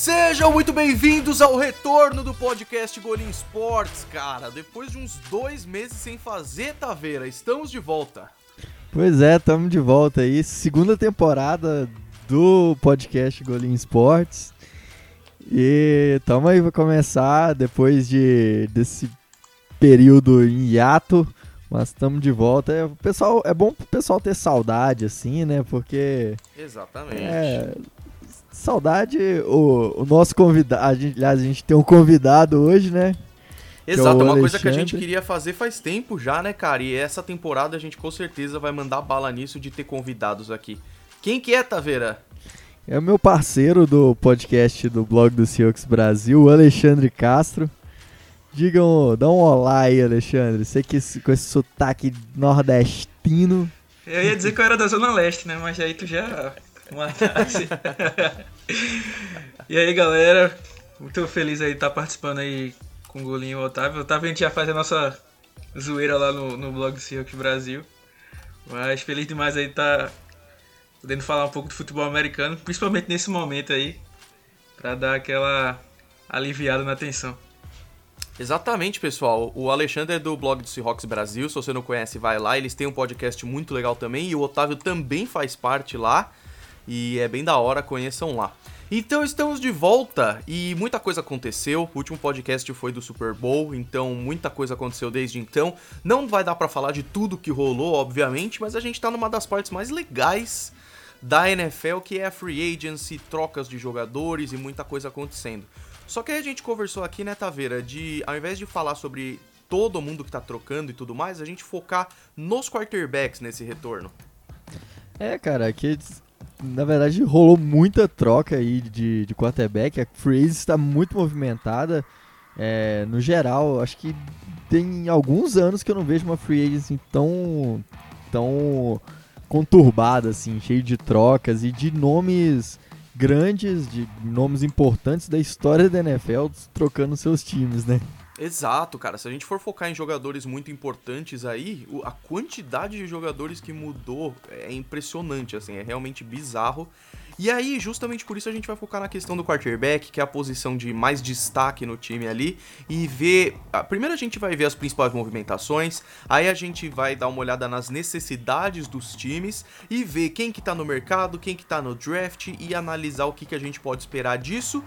Sejam muito bem-vindos ao retorno do podcast Golim Sports, cara. Depois de uns dois meses sem fazer, Taveira, estamos de volta. Pois é, estamos de volta aí. Segunda temporada do podcast Golim Sports. E estamos aí para começar depois de desse período em hiato, mas estamos de volta. É, pessoal, é bom pro pessoal ter saudade, assim, né? Porque. Exatamente. É, saudade, o, o nosso convidado. Aliás, a gente tem um convidado hoje, né? Exato, é uma coisa que a gente queria fazer faz tempo já, né, cara? E essa temporada a gente com certeza vai mandar bala nisso de ter convidados aqui. Quem que é, Taveira? É o meu parceiro do podcast do blog do Seahawks Brasil, o Alexandre Castro. Digam, dá um olá aí, Alexandre. Sei que com esse sotaque nordestino. Eu ia dizer que eu era da Zona Leste, né? Mas aí tu já matasse. e aí, galera? Muito feliz aí de estar participando aí com o Golinho e o Otávio. Otávio a gente já faz a nossa zoeira lá no, no blog Seahawks Brasil. Mas feliz demais aí estar podendo falar um pouco de futebol americano, principalmente nesse momento aí, para dar aquela aliviada na tensão. Exatamente, pessoal. O Alexandre é do blog do Seahawks Brasil. Se você não conhece, vai lá. Eles têm um podcast muito legal também. E o Otávio também faz parte lá. E é bem da hora, conheçam lá. Então estamos de volta e muita coisa aconteceu. O último podcast foi do Super Bowl, então muita coisa aconteceu desde então. Não vai dar para falar de tudo que rolou, obviamente, mas a gente tá numa das partes mais legais da NFL, que é a free agency, trocas de jogadores e muita coisa acontecendo. Só que aí a gente conversou aqui, né, Taveira, de ao invés de falar sobre todo mundo que tá trocando e tudo mais, a gente focar nos quarterbacks nesse retorno. É, cara, aqui na verdade rolou muita troca aí de, de quarterback, a free está muito movimentada. É, no geral, acho que tem alguns anos que eu não vejo uma free agency tão, tão conturbada, assim, cheio de trocas e de nomes grandes, de nomes importantes da história da NFL trocando seus times, né? Exato, cara. Se a gente for focar em jogadores muito importantes aí, a quantidade de jogadores que mudou é impressionante, assim, é realmente bizarro. E aí, justamente por isso, a gente vai focar na questão do quarterback, que é a posição de mais destaque no time ali, e ver. Primeiro a gente vai ver as principais movimentações, aí a gente vai dar uma olhada nas necessidades dos times e ver quem que tá no mercado, quem que tá no draft e analisar o que, que a gente pode esperar disso.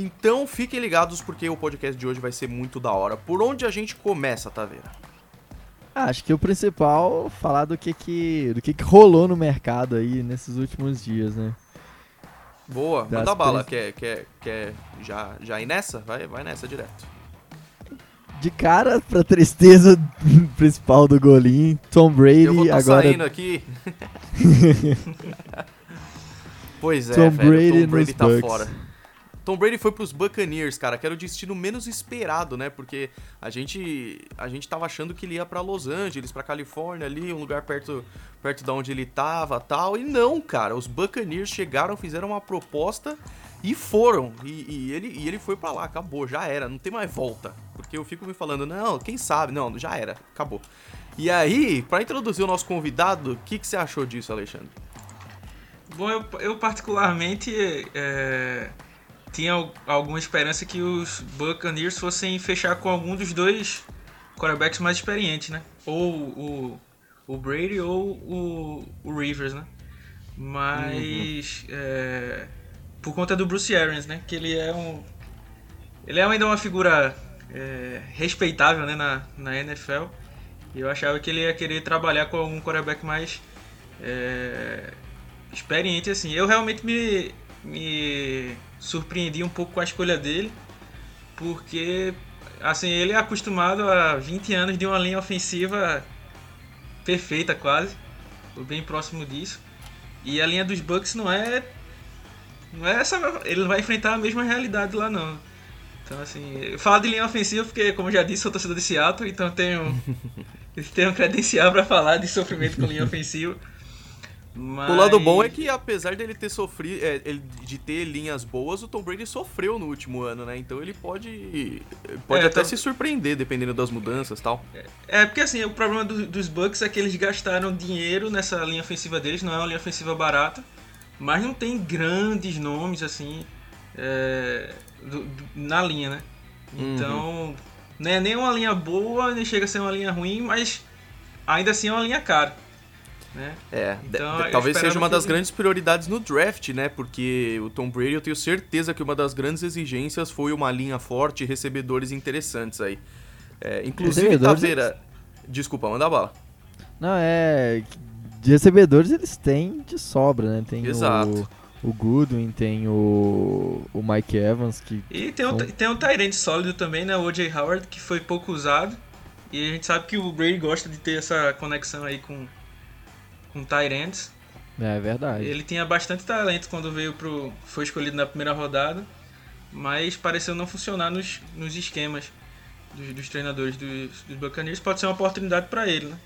Então fiquem ligados porque o podcast de hoje vai ser muito da hora. Por onde a gente começa, Taveira? Ah, acho que o principal falar do que que do que, que rolou no mercado aí nesses últimos dias, né? Boa, das manda bala. Quer, quer, quer já, já ir nessa? Vai, vai nessa direto. De cara pra tristeza principal do Golim, Tom Brady Eu vou tá agora. saindo aqui. pois é, Tom velho, Brady, Tom Brady tá Bucks. fora. Tom Brady foi pros Buccaneers, cara, que era o destino menos esperado, né? Porque a gente a gente tava achando que ele ia para Los Angeles, para Califórnia ali, um lugar perto perto da onde ele tava, tal. E não, cara, os Buccaneers chegaram, fizeram uma proposta e foram. E, e ele e ele foi para lá, acabou, já era, não tem mais volta. Porque eu fico me falando, não, quem sabe? Não, já era, acabou. E aí, para introduzir o nosso convidado, o que, que você achou disso, Alexandre? Bom, eu, eu particularmente é, tinha alguma esperança que os Buccaneers fossem fechar com algum dos dois quarterbacks mais experientes, né? Ou o, o Brady ou o, o Rivers, né? Mas uhum. é, por conta do Bruce Arians, né? Que ele é um ele é ainda uma figura é, respeitável, né? Na, na NFL. E eu achava que ele ia querer trabalhar com algum quarterback mais é, experiente, assim. Eu realmente me, me surpreendi um pouco com a escolha dele, porque assim, ele é acostumado a 20 anos de uma linha ofensiva perfeita quase, ou bem próximo disso. E a linha dos Bucks não é não é essa, ele não vai enfrentar a mesma realidade lá não. Então assim, falar de linha ofensiva porque como eu já disse, sou torcedor de Seattle, então tenho tenho credencial para falar de sofrimento com linha ofensiva. Mas... O lado bom é que, apesar dele ter sofrido, é, de ter linhas boas, o Tom Brady sofreu no último ano, né? Então ele pode, pode É, até então- se surpreender, dependendo das mudanças e tal. É, porque assim, o problema do- dos Bucks é que eles gastaram dinheiro nessa linha ofensiva deles, não é uma linha ofensiva barata, mas não tem grandes nomes assim é, do, do, na linha, né? Então, uhum. não é nem uma linha boa, nem chega a ser uma linha ruim, mas ainda assim é uma linha cara. Né? É, então, talvez seja uma das que... grandes prioridades no draft, né? Porque o Tom Brady, eu tenho certeza que uma das grandes exigências foi uma linha forte e recebedores interessantes aí. É, inclusive, Taveira. Desculpa, manda bala. Não, é. De recebedores eles têm de sobra, né? Tem Exato. O, o Goodwin, tem o, o Mike Evans. Que e tem, são... um, tem um Tyrant sólido também, né? O O.J. Howard, que foi pouco usado. E a gente sabe que o Brady gosta de ter essa conexão aí com, com Tyrants. É verdade. Ele tinha bastante talento quando veio pro. foi escolhido na primeira rodada. Mas pareceu não funcionar nos, nos esquemas dos, dos treinadores dos, dos Buccaneers. Pode ser uma oportunidade para ele, né?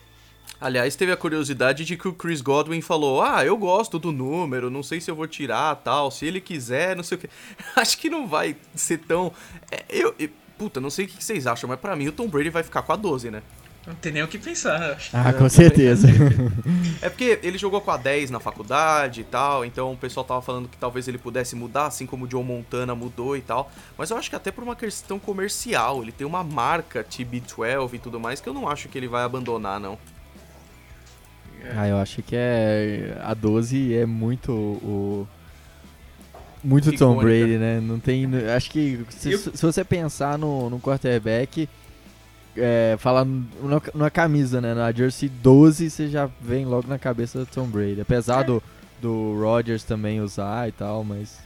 Aliás, teve a curiosidade de que o Chris Godwin falou: Ah, eu gosto do número, não sei se eu vou tirar tal, se ele quiser, não sei o que. Acho que não vai ser tão. É, eu, eu, puta, não sei o que vocês acham, mas para mim o Tom Brady vai ficar com a 12, né? Não tem nem o que pensar. Ah, com certeza. é porque ele jogou com a 10 na faculdade e tal, então o pessoal tava falando que talvez ele pudesse mudar, assim como o Joe Montana mudou e tal. Mas eu acho que até por uma questão comercial, ele tem uma marca TB12 e tudo mais que eu não acho que ele vai abandonar, não. É. Ah, eu acho que é. A 12 é muito o. Muito Tom Brady, né? Não tem. Acho que se, eu... se você pensar no, no quarterback, é, falar na, camisa, né? Na Jersey 12, você já vem logo na cabeça do Tom Brady. Apesar é. do, do Rodgers também usar e tal, mas.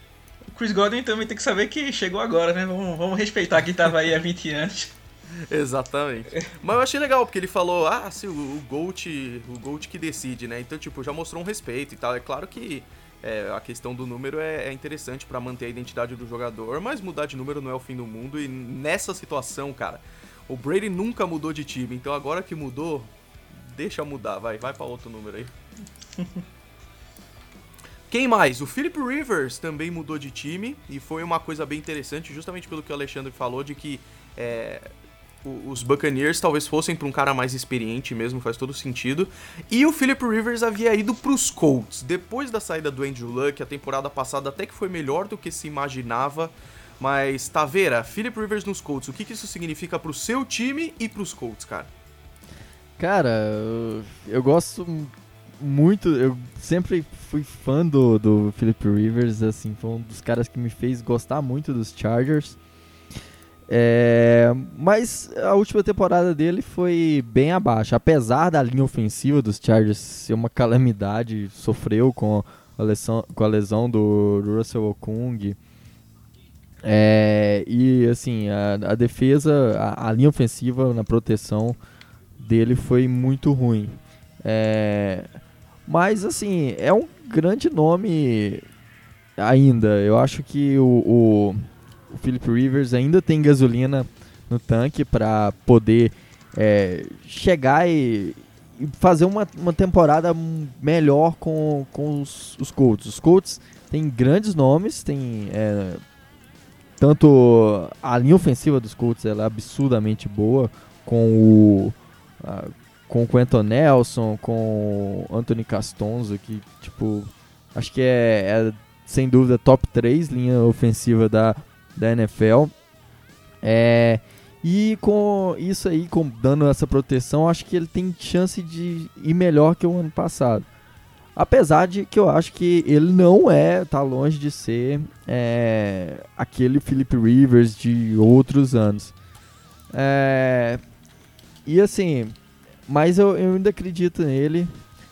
O Chris Godwin também tem que saber que chegou agora, né? Vamos, vamos respeitar quem tava aí há 20 anos. Exatamente. Mas eu achei legal, porque ele falou, ah, sim, o, o Gold, o Gold que decide, né? Então, tipo, já mostrou um respeito e tal. É claro que é, a questão do número é, é interessante para manter a identidade do jogador, mas mudar de número não é o fim do mundo. E nessa situação, cara, o Brady nunca mudou de time, então agora que mudou, deixa mudar, vai, vai para outro número aí. Quem mais? O Philip Rivers também mudou de time e foi uma coisa bem interessante, justamente pelo que o Alexandre falou, de que é, os Buccaneers talvez fossem para um cara mais experiente mesmo, faz todo sentido. E o Philip Rivers havia ido para os Colts. Depois da saída do Andrew Luck, a temporada passada até que foi melhor do que se imaginava. Mas, Taveira, Philip Rivers nos Colts, o que, que isso significa para o seu time e para os Colts, cara? Cara, eu, eu, gosto muito, eu sempre fui fã do, do Philip Rivers, assim, foi um dos caras que me fez gostar muito dos Chargers. É, mas a última temporada dele foi bem abaixo. Apesar da linha ofensiva dos Chargers ser uma calamidade, sofreu com a lesão, com a lesão do Russell Okung. É, e assim, a, a defesa, a, a, linha ofensiva na proteção dele foi muito ruim. É, mas assim, é um grande nome ainda. Eu acho que o, o o Philip Rivers ainda tem gasolina no tanque para poder é, chegar e, e, fazer uma, uma temporada melhor com, com os, os Colts. Os Colts têm grandes nomes, tem é, tanto a linha ofensiva dos Colts ela é absurdamente boa com o a, com o Quentin Nelson, com o Anthony Castonzo, que tipo acho que é, é sem dúvida top 3 linha ofensiva da da NFL. É, e com isso aí, com, dando essa proteção, acho que ele tem chance de ir melhor que o ano passado. Apesar de que eu acho que ele não é, tá longe de ser é, aquele Philip Rivers de outros anos. É, e assim, mas eu, eu ainda acredito nele.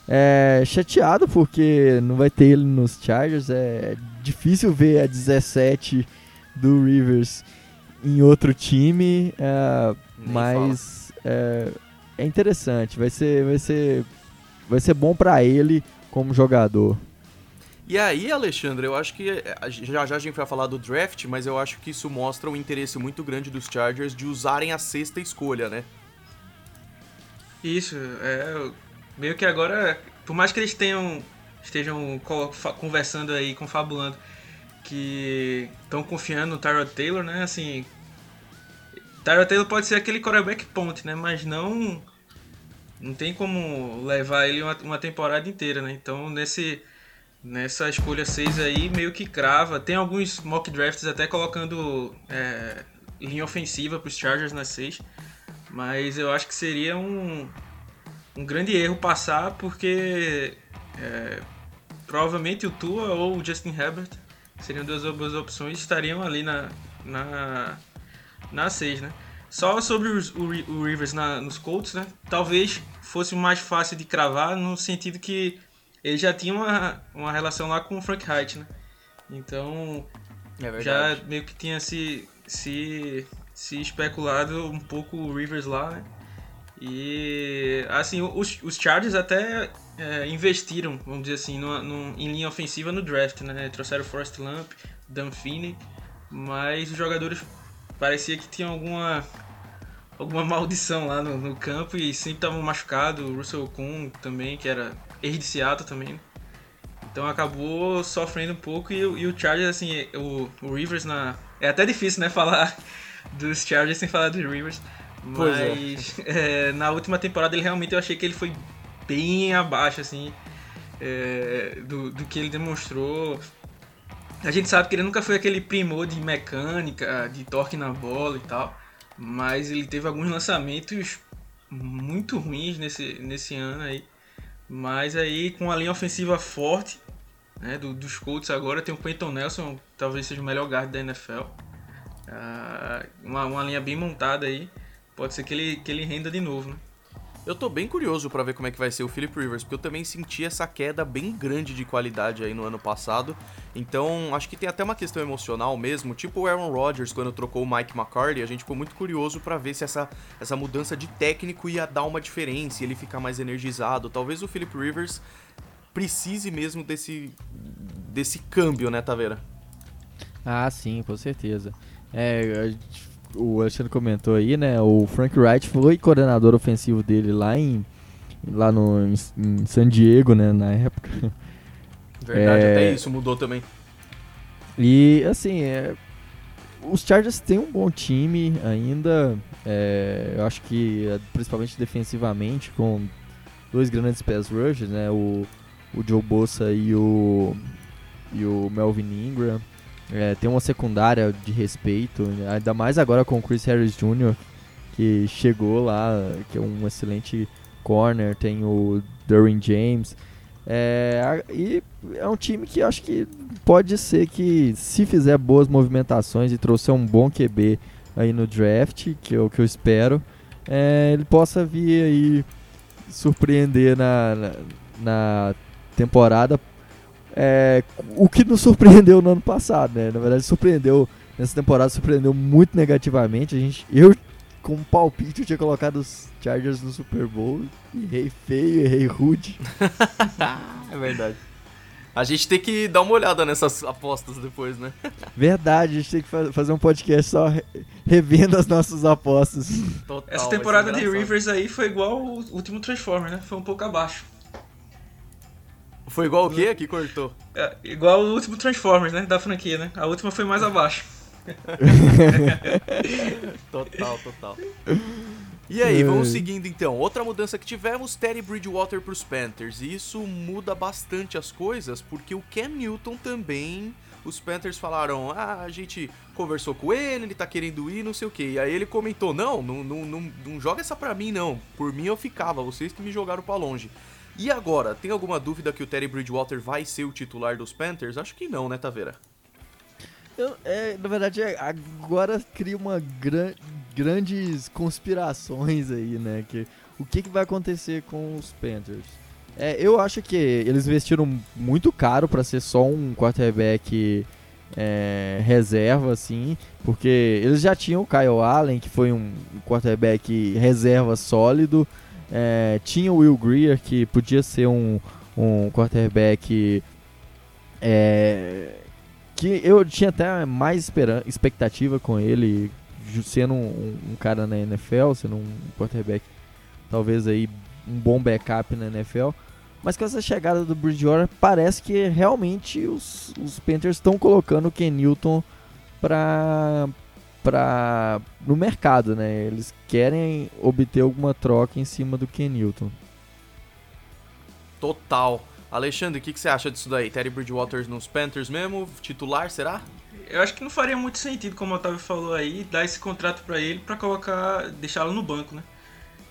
É, chateado porque não vai ter ele nos Chargers. É difícil ver a 17 do Rivers em outro time, é, mas é, é, interessante. Vai ser, vai ser, vai ser bom para ele como jogador. E aí, Alexandre, eu acho que é, já já a gente vai falar do draft, mas eu acho que isso mostra um interesse muito grande dos Chargers de usarem a sexta escolha, né? Isso, é meio que agora, por mais que eles tenham estejam conversando aí, confabulando que estão confiando no Tyrod Taylor, né? Assim, Tyrod Taylor pode ser aquele quarterback ponte, né? Mas não não tem como levar ele uma, uma temporada inteira, né? Então nesse nessa escolha 6 aí meio que crava. Tem alguns mock drafts até colocando é, linha ofensiva para os Chargers na 6. Mas eu acho que seria um, um grande erro passar porque é, provavelmente o Tua ou o Justin Herbert seriam duas boas opções estariam ali na, na, na 6, né? Só sobre os, o, o, Rivers na, nos Colts, né? Talvez fosse mais fácil de cravar no sentido que ele já tinha uma, uma relação lá com o Frank Height, né? Então é já meio que tinha se, se, se especulado um pouco o Rivers lá, né? E assim, os, os Chargers até é, investiram, vamos dizer assim, no, no, em linha ofensiva no draft, né? Trouxeram Forrest Lamp, Dan Finney, mas os jogadores parecia que tinham alguma alguma maldição lá no, no campo e sempre estavam machucados. O Russell Kuhn também, que era ex de Seattle também. Então acabou sofrendo um pouco e, e o Chargers, assim, o, o, Rivers na. É até difícil, né, falar dos Chargers sem falar dos Rivers. É. Mas é. É, na última temporada ele realmente eu achei que ele foi bem abaixo, assim, é, do, do que ele demonstrou. A gente sabe que ele nunca foi aquele primor de mecânica, de torque na bola e tal. Mas ele teve alguns lançamentos muito ruins nesse, nesse ano aí. Mas aí com a linha ofensiva forte né, do, dos Colts agora tem o Quentin Nelson, talvez seja o melhor guard da NFL. Uh, ah, uma, uma linha bem montada aí. Pode ser que ele, que ele renda de novo, né? Eu tô bem curioso para ver como é que vai ser o Philip Rivers, porque eu também senti essa queda bem grande de qualidade aí no ano passado. Então, acho que tem até uma questão emocional mesmo, tipo o Aaron Rodgers quando trocou o Mike McCarthy, a gente ficou muito curioso para ver se essa, essa mudança de técnico ia dar uma diferença, ele ficar mais energizado. Talvez o Philip Rivers precise mesmo desse desse câmbio, né, Taveira? Ah, sim, com certeza. É, o Alexandre comentou aí, né? O Frank Wright foi coordenador ofensivo dele lá em lá no em, em San Diego, né, na época. Verdade, é, até isso mudou também. E assim, é, os Chargers têm um bom time ainda. É, eu acho que principalmente defensivamente com dois grandes pass rushers, né? O, o Joe Bosa e o e o Melvin Ingram. É, tem uma secundária de respeito, ainda mais agora com o Chris Harris Jr., que chegou lá, que é um excelente corner, tem o Derwin James. É, e é um time que acho que pode ser que, se fizer boas movimentações e trouxer um bom QB aí no draft, que é o que eu espero, é, ele possa vir aí surpreender na, na, na temporada é, o que nos surpreendeu no ano passado, né? Na verdade, surpreendeu nessa temporada, surpreendeu muito negativamente. A gente, eu, com um palpite, eu tinha colocado os Chargers no Super Bowl. Errei feio, errei rude. é verdade. A gente tem que dar uma olhada nessas apostas depois, né? Verdade, a gente tem que fazer um podcast só revendo as nossas apostas. Total, Essa temporada de Rivers aí foi igual o último Transformer, né? Foi um pouco abaixo. Foi igual o quê? Aqui cortou. É, igual o último Transformers, né? Da franquia, né? A última foi mais abaixo. total, total. E aí, vamos seguindo então. Outra mudança que tivemos, Terry Bridgewater para os Panthers. E isso muda bastante as coisas, porque o Cam Newton também. Os Panthers falaram: ah, a gente conversou com ele, ele tá querendo ir, não sei o que. E aí ele comentou: não, não, não, não, não joga essa pra mim, não. Por mim eu ficava, vocês que me jogaram para longe. E agora, tem alguma dúvida que o Terry Bridgewater vai ser o titular dos Panthers? Acho que não, né, Taveira? Eu, é, na verdade, é, agora cria uma gran, grandes conspirações aí, né? Que, o que, que vai acontecer com os Panthers? É, eu acho que eles investiram muito caro para ser só um quarterback é, reserva, assim, porque eles já tinham o Kyle Allen, que foi um quarterback reserva sólido, é, tinha o Will Greer, que podia ser um, um quarterback é, que eu tinha até mais expectativa com ele, sendo um, um, cara na NFL, sendo um quarterback talvez aí um bom backup na NFL. Mas com essa chegada do Bridgewater, parece que realmente os, os Panthers estão colocando o Ken Newton para para no mercado, né? Eles querem obter alguma troca em cima do Ken Newton. Total. Alexandre, o que, que você acha disso daí? Terry Bridgewater nos Panthers mesmo? Titular, será? Eu acho que não faria muito sentido, como o Otávio falou aí, dar esse contrato para ele para colocar, deixá-lo no banco, né?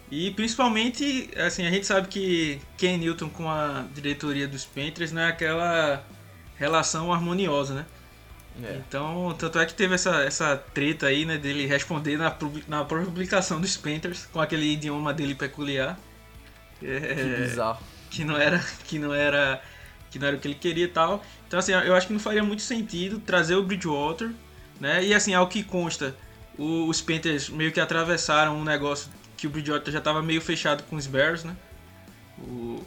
E principalmente, assim, a gente sabe que Ken Newton com a diretoria dos Panthers não é aquela relação harmoniosa, né? É. Então, tanto é que teve essa, essa treta aí, né, dele responder na, na própria publicação dos Panthers com aquele idioma dele peculiar. É, que bizarro. Que não era, que não era, que não era o que ele queria e tal. Então, assim, eu acho que não faria muito sentido trazer o Bridgewater, né? E assim, ao que consta, o, os Panthers meio que atravessaram um negócio que o Bridgewater já estava meio fechado com os Bears, né? O,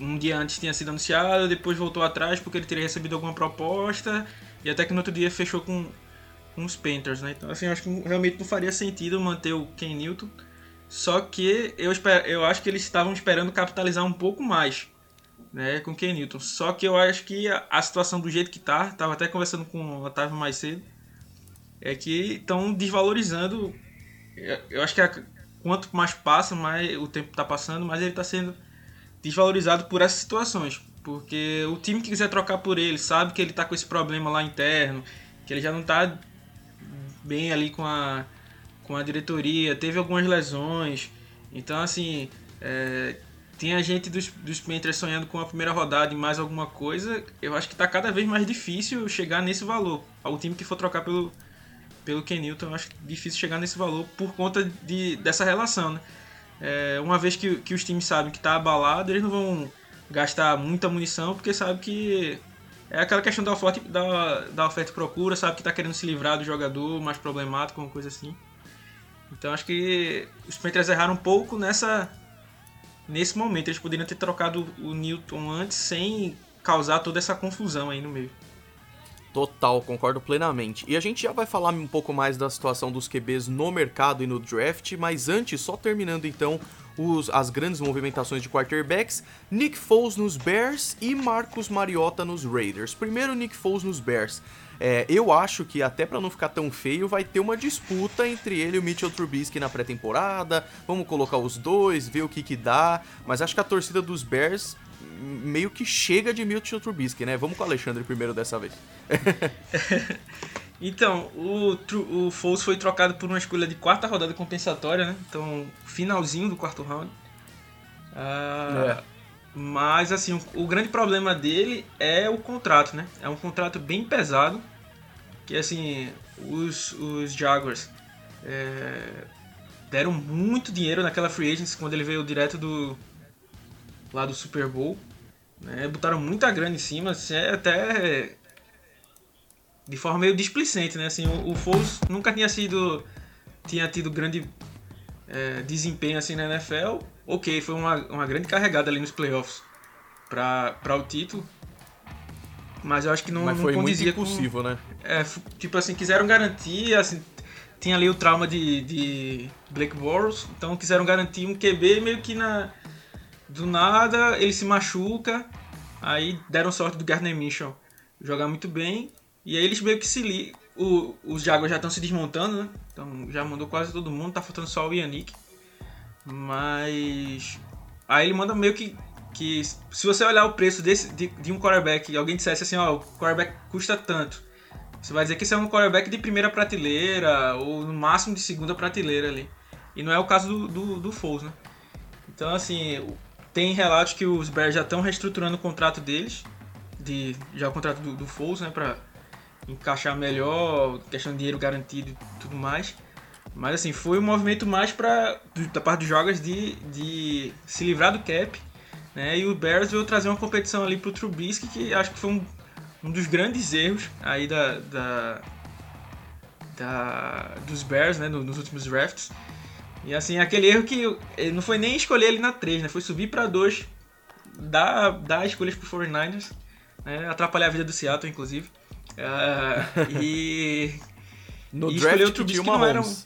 um dia antes tinha sido anunciado, depois voltou atrás porque ele teria recebido alguma proposta e até que no outro dia fechou com, com os Panthers, né? Então, assim, acho que realmente não faria sentido manter o Ken Newton. Só que eu, espero, eu acho que eles estavam esperando capitalizar um pouco mais né, com o Ken Newton. Só que eu acho que a, a situação do jeito que tá, tava até conversando com o Otávio mais cedo, é que estão desvalorizando. Eu, eu acho que a, quanto mais passa, mais o tempo está passando, mais ele está sendo desvalorizado por essas situações. Porque o time que quiser trocar por ele sabe que ele está com esse problema lá interno, que ele já não está bem ali com a, com a diretoria, teve algumas lesões. Então, assim, é, tinha gente dos, dos Panthers sonhando com a primeira rodada e mais alguma coisa. Eu acho que está cada vez mais difícil chegar nesse valor. O time que for trocar pelo, pelo Ken Newton, eu acho difícil chegar nesse valor por conta de, dessa relação, né? É, uma vez que, que os times sabem que está abalado, eles não vão gastar muita munição, porque sabe que é aquela questão da oferta, da, da oferta e procura, sabe que está querendo se livrar do jogador mais problemático, uma coisa assim. Então acho que os Panthers erraram um pouco nessa nesse momento. Eles poderiam ter trocado o Newton antes sem causar toda essa confusão aí no meio. Total, concordo plenamente. E a gente já vai falar um pouco mais da situação dos QBs no mercado e no draft, mas antes, só terminando então os, as grandes movimentações de quarterbacks, Nick Foles nos Bears e Marcos Mariota nos Raiders. Primeiro, Nick Foles nos Bears. É, eu acho que até para não ficar tão feio, vai ter uma disputa entre ele e o Mitchell Trubisky na pré-temporada. Vamos colocar os dois, ver o que que dá. Mas acho que a torcida dos Bears meio que chega de Mitchell Trubisky, né? Vamos com o Alexandre primeiro dessa vez. então, o, o Foles foi trocado por uma escolha de quarta rodada compensatória, né? Então, finalzinho do quarto round. Ah, é. Mas, assim, o, o, grande problema dele é o contrato, né? É um contrato bem pesado. Que, assim, os, os Jaguars é, deram muito dinheiro naquela free agency quando ele veio direto do lá do Super Bowl. Né? Botaram muita grana em cima, assim, é até de forma meio displicente, né? Assim, o, o Foles nunca tinha sido tinha tido grande é, desempenho assim na NFL. Ok, foi uma, uma grande carregada ali nos playoffs para o título. Mas eu acho que não, Mas não foi condizia muito impossível, com, né? É, tipo assim, quiseram garantir, assim, tinha ali o trauma de, de Blake Bortles, então quiseram garantir um QB meio que na do nada ele se machuca, aí deram sorte do Gardner Mitchell jogar muito bem, e aí eles meio que se li o, os Jaguars já estão se desmontando, né? Então já mandou quase todo mundo, tá faltando só o Yannick. Mas aí ele manda meio que que se você olhar o preço desse de, de um quarterback e alguém dissesse assim, ó, o quarterback custa tanto. Você vai dizer que esse é um quarterback de primeira prateleira ou no máximo de segunda prateleira ali. E não é o caso do, do, do Foles, né? Então, assim, tem relatos que os Bears já estão reestruturando o contrato deles, de, já o contrato do, do Foles, né, para encaixar melhor, questão de dinheiro garantido e tudo mais. Mas assim, foi um movimento mais para da parte dos jogos de, de se livrar do cap, né? E o Bears veio trazer uma competição ali pro Trubisky, que acho que foi um, um dos grandes erros aí da, da, da dos Bears, né, nos últimos drafts e assim, aquele erro que não foi nem escolher ele na 3, né? Foi subir para 2, dar, dar escolhas pro 49ers, né? atrapalhar a vida do Seattle, inclusive. Uh, e. no e draft outro que não era um...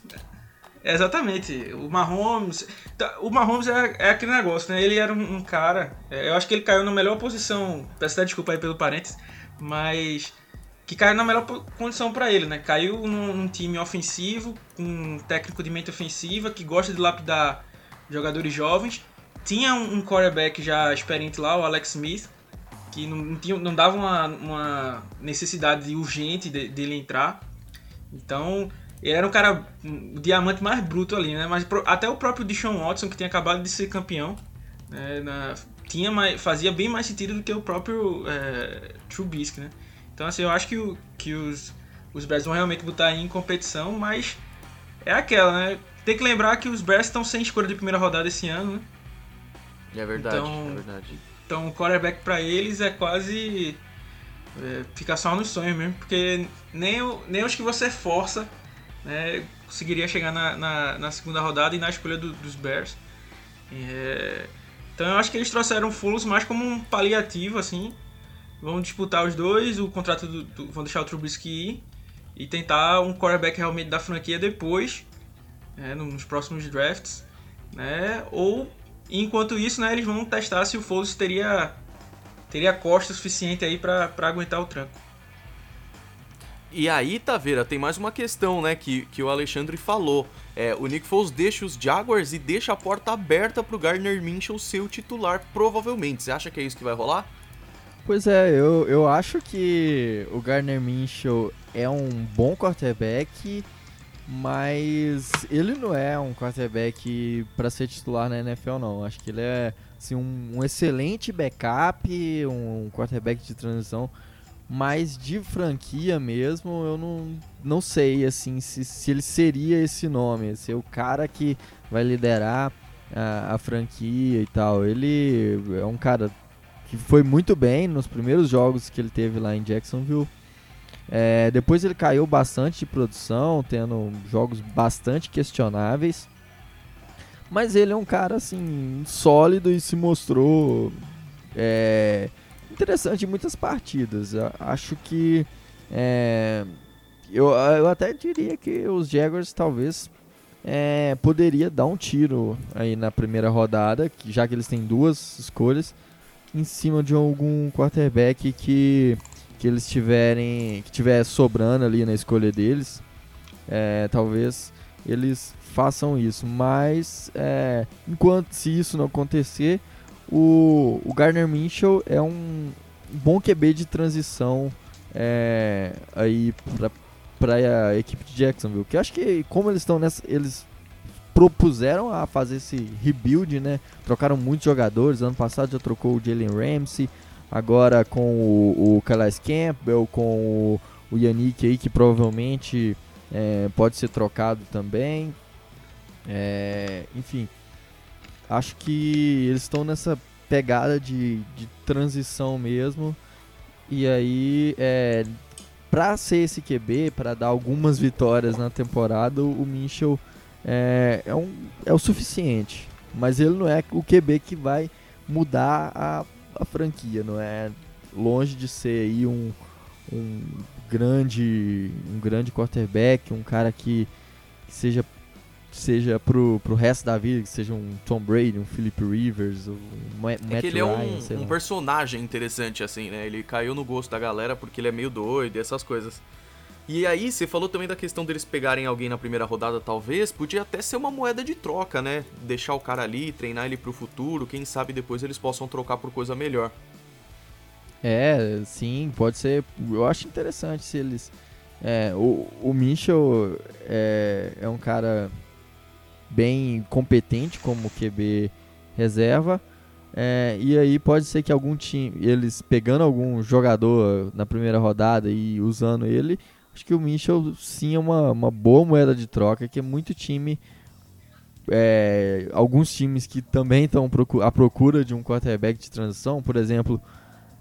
Exatamente. O Mahomes. Tá, o Mahomes é, é aquele negócio, né? Ele era um, um, cara. É, eu acho que ele caiu na melhor posição. Peço até desculpa aí pelo parênteses. Mas que caiu na melhor condição para ele, né? Caiu num, num, time ofensivo, com um técnico de mente ofensiva, que gosta de lapidar jogadores jovens. Tinha um, um quarterback já experiente lá, o Alex Smith, que não, não, tinha, não dava uma, uma necessidade urgente de, dele entrar. Então, ele era um cara, um, diamante mais bruto ali, né? Mas até o próprio Deshaun Watson, que tinha acabado de ser campeão, né? Na, tinha mais, fazia bem mais sentido do que o próprio é, Trubisky, né? Então, assim, eu acho que, o, que os, os Bears vão realmente botar em competição, mas é aquela, né? Tem que lembrar que os Bears estão sem escolha de primeira rodada esse ano, né? É verdade, então, é verdade. Então o quarterback para eles é quase. É, fica só nos sonhos mesmo, porque nem, nem os que você força né, conseguiria chegar na, na, na segunda rodada e na escolha do, dos Bears. É, então eu acho que eles trouxeram o Fulham mais como um paliativo, assim. Vão disputar os dois, o contrato do, do, vão deixar o Trubisky ir e tentar um quarterback realmente da franquia depois, né, nos próximos drafts, né? Ou enquanto isso, né, eles vão testar se o Foles teria teria costa suficiente aí para aguentar o tranco. E aí, Taveira, tem mais uma questão, né, que, que o Alexandre falou. É, o Nick Foles deixa os Jaguars e deixa a porta aberta pro Gardner Minshew ser o titular, provavelmente. Você acha que é isso que vai rolar? Pois é, eu, eu acho que o Gardner Minshew é um bom quarterback, mas ele não é um quarterback para ser titular na NFL, não. Acho que ele é assim, um, um excelente backup, um quarterback de transição, mas de franquia mesmo, eu não, não sei assim se, se ele seria esse nome, ser o cara que vai liderar a, a franquia e tal. Ele é um cara que foi muito bem nos primeiros jogos que ele teve lá em Jacksonville é, depois ele caiu bastante de produção, tendo jogos bastante questionáveis. Mas ele é um cara assim sólido e se mostrou é, interessante em muitas partidas. Eu acho que é, eu, eu até diria que os Jaguars talvez é, poderia dar um tiro aí na primeira rodada, já que eles têm duas escolhas, em cima de algum quarterback que que eles tiverem que tiver sobrando ali na escolha deles, é, talvez eles façam isso. Mas é, enquanto se isso não acontecer, o, o Garner Minshew é um bom QB de transição é, aí para a equipe de Jacksonville. Que acho que como eles estão nessa, eles propuseram a fazer esse rebuild, né? Trocaram muitos jogadores. Ano passado já trocou o Jalen Ramsey, agora com o, o Calais Campbell, com o, o Yannick aí, que provavelmente é, pode ser trocado também. É, enfim, acho que eles estão nessa pegada de, de transição mesmo. E aí, é, para ser esse QB, para dar algumas vitórias na temporada, o Mitchell é, é, um, é o suficiente. Mas ele não é o QB que vai mudar a a franquia, não é longe de ser aí um, um grande um grande quarterback, um cara que, que seja seja pro, pro resto da vida, que seja um Tom Brady, um Philip Rivers, um Matt é que ele Ryan, é um, um personagem interessante, assim, né? Ele caiu no gosto da galera porque ele é meio doido e essas coisas. E aí, você falou também da questão deles pegarem alguém na primeira rodada, talvez, podia até ser uma moeda de troca, né? Deixar o cara ali, treinar ele pro futuro, quem sabe depois eles possam trocar por coisa melhor. É, sim, pode ser. Eu acho interessante se eles. É, o, o Mitchell é, é um cara bem competente como QB reserva. É, e aí pode ser que algum time, eles pegando algum jogador na primeira rodada e usando ele, acho que o Mitchell sim é uma, uma boa moeda de troca, que é muito time. É, alguns times que também estão à procura de um quarterback de transição, por exemplo,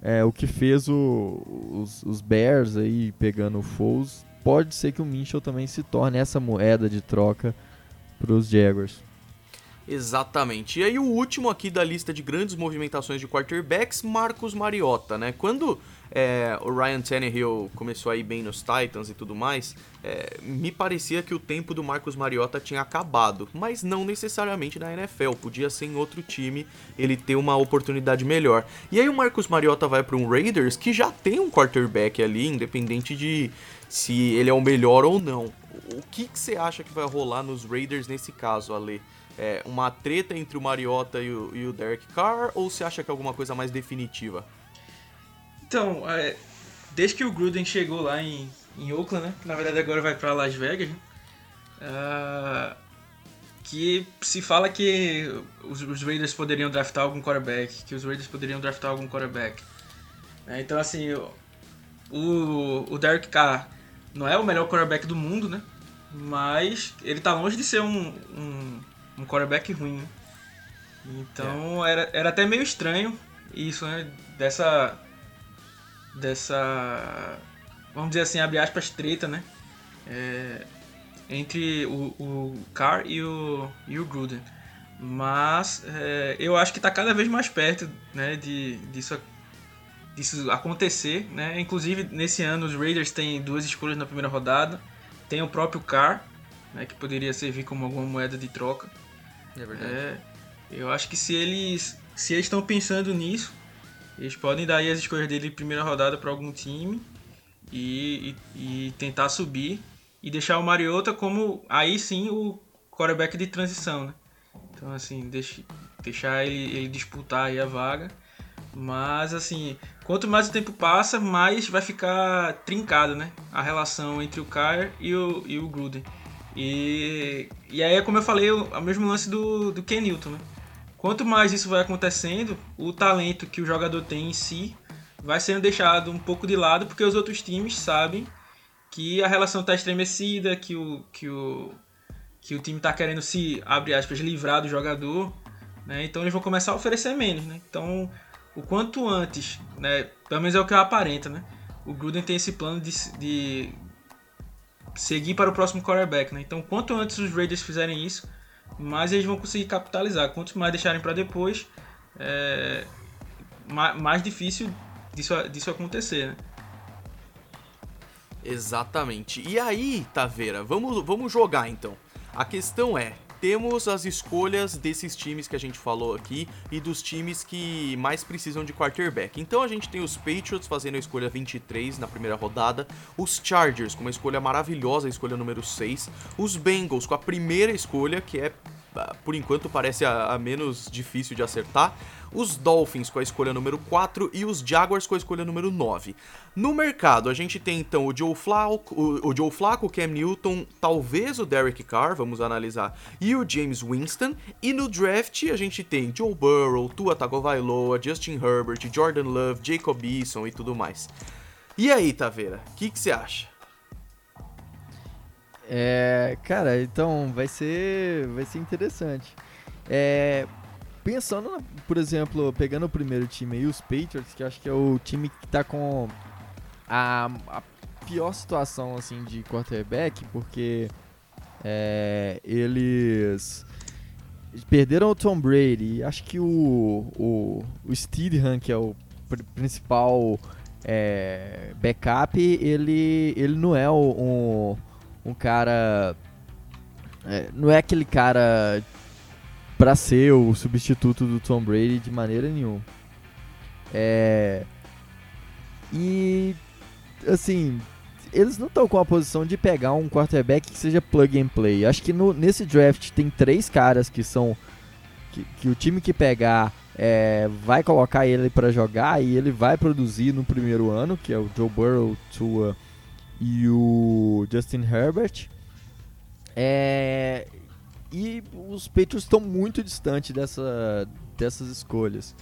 é, o que fez o, os, os, Bears aí pegando o Foles, pode ser que o Mitchell também se torne essa moeda de troca para os Jaguars. Exatamente. E aí o último aqui da lista de grandes movimentações de quarterbacks, Marcos Mariota, né? Quando é, o Ryan Tannehill começou a ir bem nos Titans e tudo mais, é, me parecia que o tempo do Marcos Mariota tinha acabado, mas não necessariamente na NFL, podia ser em outro time ele ter uma oportunidade melhor. E aí o Marcos Mariota vai para um Raiders que já tem um quarterback ali, independente de se ele é o melhor ou não. O que, que você acha que vai rolar nos Raiders nesse caso, Ale? É uma treta entre o Mariota e o, e o Derek Carr ou você acha que é alguma coisa mais definitiva? Então, é, desde que o Gruden chegou lá em, em Oakland, né? Na verdade agora vai para Las Vegas, né? Uh, que se fala que os, os, Raiders poderiam draftar algum quarterback, que os Raiders poderiam draftar algum quarterback. É, então assim, o, o Derek Carr não é o melhor quarterback do mundo, né? Mas ele tá longe de ser um, um, um quarterback ruim. Né? Então é. era, era até meio estranho isso, né? Dessa. Dessa. Vamos dizer assim, abre aspas, treta, né? É, entre o, o Carr e o, e o Gruden. Mas é, eu acho que está cada vez mais perto né, de, disso, disso acontecer. Né? Inclusive, nesse ano, os Raiders têm duas escolhas na primeira rodada. Tem o próprio Carr, né, que poderia servir como alguma moeda de troca. É verdade. É, eu acho que se eles se eles estão pensando nisso, eles podem dar as escolhas dele primeira rodada para algum time e, e, e, tentar subir e deixar o Mariota como aí sim o quarterback de transição, né? Então assim, deixa, deixar ele, ele disputar aí a vaga. Mas assim, quanto mais o tempo passa, mais vai ficar trincado, né? A relação entre o Kyler e o, e o Gruden. E, e aí é como eu falei, o, o mesmo lance do, do Ken Newton, né? Quanto mais isso vai acontecendo, o talento que o jogador tem em si vai sendo deixado um pouco de lado, porque os outros times sabem que a relação está estremecida, que o, que o, que o time está querendo se, abre aspas, livrar do jogador, né? então eles vão começar a oferecer menos. Né? Então, o quanto antes, né? pelo menos é o que aparenta, né? o Gruden tem esse plano de, de seguir para o próximo quarterback. Né? Então, quanto antes os Raiders fizerem isso, mais eles vão conseguir capitalizar. Quanto mais deixarem para depois, é, mais difícil disso, disso acontecer, né? Exatamente. E aí, Taveira, vamos, vamos jogar então. A questão é, temos as escolhas desses times que a gente falou aqui e dos times que mais precisam de quarterback. Então a gente tem os Patriots fazendo a escolha 23 na primeira rodada, os Chargers com uma escolha maravilhosa, a escolha número 6, os Bengals com a primeira escolha, que é por enquanto parece a, a, menos difícil de acertar. Os Dolphins com a escolha número 4 e os Jaguars com a escolha número 9. No mercado, a gente tem então o Joe Flacco, o, o Joe Flacco, Cam Newton, talvez o Derek Carr, vamos analisar, e o James Winston. E no draft a gente tem Joe Burrow, Tua Tagovailoa, Justin Herbert, Jordan Love, Jacob Eason e tudo mais. E aí, Taveira, o que você acha? É, cara, então vai ser, vai ser interessante. É, pensando, por exemplo, pegando o primeiro time aí, os Patriots, que acho que é o time que tá com a, a pior situação assim de quarterback, porque é, eles perderam o Tom Brady. Acho que o, o, o Steedham, que é o principal é, backup, ele, ele não é um um cara. É, não é aquele cara para ser o substituto do Tom Brady de maneira nenhuma. É. E. Assim. Eles não estão com a posição de pegar um quarterback que seja plug and play. Acho que no, nesse draft tem três caras que são. Que, que o time que pegar é, vai colocar ele para jogar e ele vai produzir no primeiro ano, que é o Joe Burrow, Tua e o Justin Herbert. É, e os Patriots estão muito distantes dessa, dessas escolhas.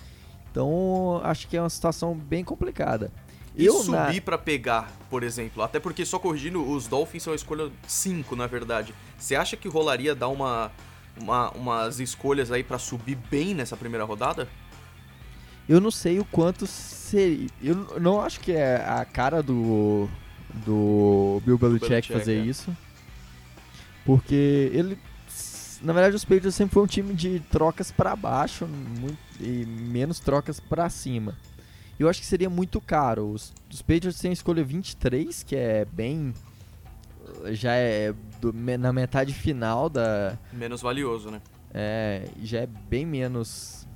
Então acho que é uma situação bem complicada. E eu subir na... para pegar, por exemplo, até porque só corrigindo, os Dolphins são a escolha 5, na verdade. Você acha que rolaria dar uma, uma umas escolhas aí para subir bem nessa primeira rodada? Eu não sei o quanto seria. Eu não acho que é a cara do, do Bill Belichick fazer é. isso. Porque ele. Na verdade, os Patriots sempre foi um time de trocas para baixo muito, e menos trocas para cima. Eu acho que seria muito caro. Os, os Patriots têm a escolha 23, que é bem. Já é do, na metade final da. Menos valioso, né? É, já é bem menos.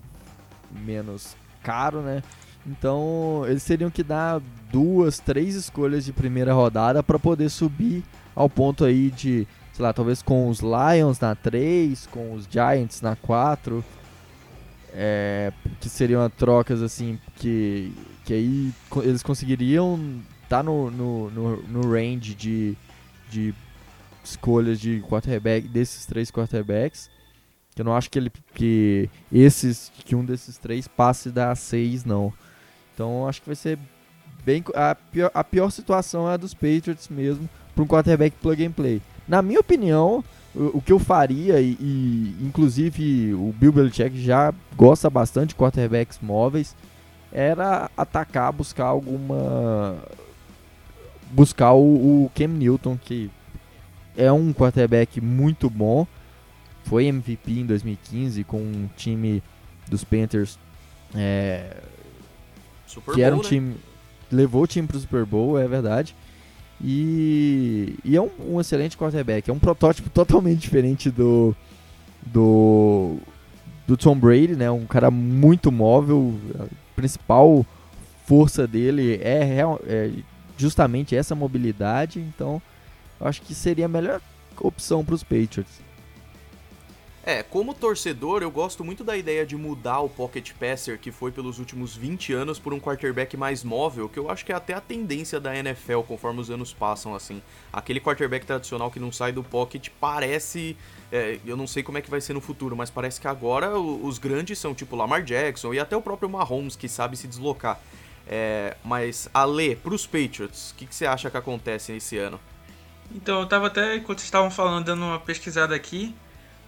Menos caro, né? Então eles teriam que dar duas, três escolhas de primeira rodada para poder subir ao ponto aí de, sei lá, talvez com os Lions na 3, com os Giants na 4. É, que seriam trocas assim que, que aí eles conseguiriam estar tá no, no, no, no, range de, de escolhas de quarterback, desses três quarterbacks. Eu não acho que ele que esses que um desses três passe da 6 não. Então acho que vai ser bem a pior, a pior situação é a dos Patriots mesmo para um quarterback plug and play. Na minha opinião, o, o que eu faria e, e, inclusive o Bill Belichick já gosta bastante de quarterbacks móveis era atacar, buscar alguma buscar o, o Cam Newton que é um quarterback muito bom foi MVP em 2015 com um time dos Panthers é, Super que Bowl, era um né? time levou o time para o Super Bowl, é verdade. E, e é um, um, excelente quarterback. É um protótipo totalmente diferente do do do Tom Brady, né? Um cara muito móvel. A principal força dele é, é justamente essa mobilidade. Então, acho que seria a melhor opção para os Patriots. É, como torcedor, eu gosto muito da ideia de mudar o pocket passer que foi pelos últimos 20 anos por um quarterback mais móvel, que eu acho que é até a tendência da NFL conforme os anos passam, assim. Aquele quarterback tradicional que não sai do pocket parece. É, eu não sei como é que vai ser no futuro, mas parece que agora os grandes são tipo Lamar Jackson e até o próprio Mahomes que sabe se deslocar. É, mas, Ale, pros Patriots, o que, que você acha que acontece esse ano? Então, eu tava até, enquanto vocês estavam falando, dando uma pesquisada aqui.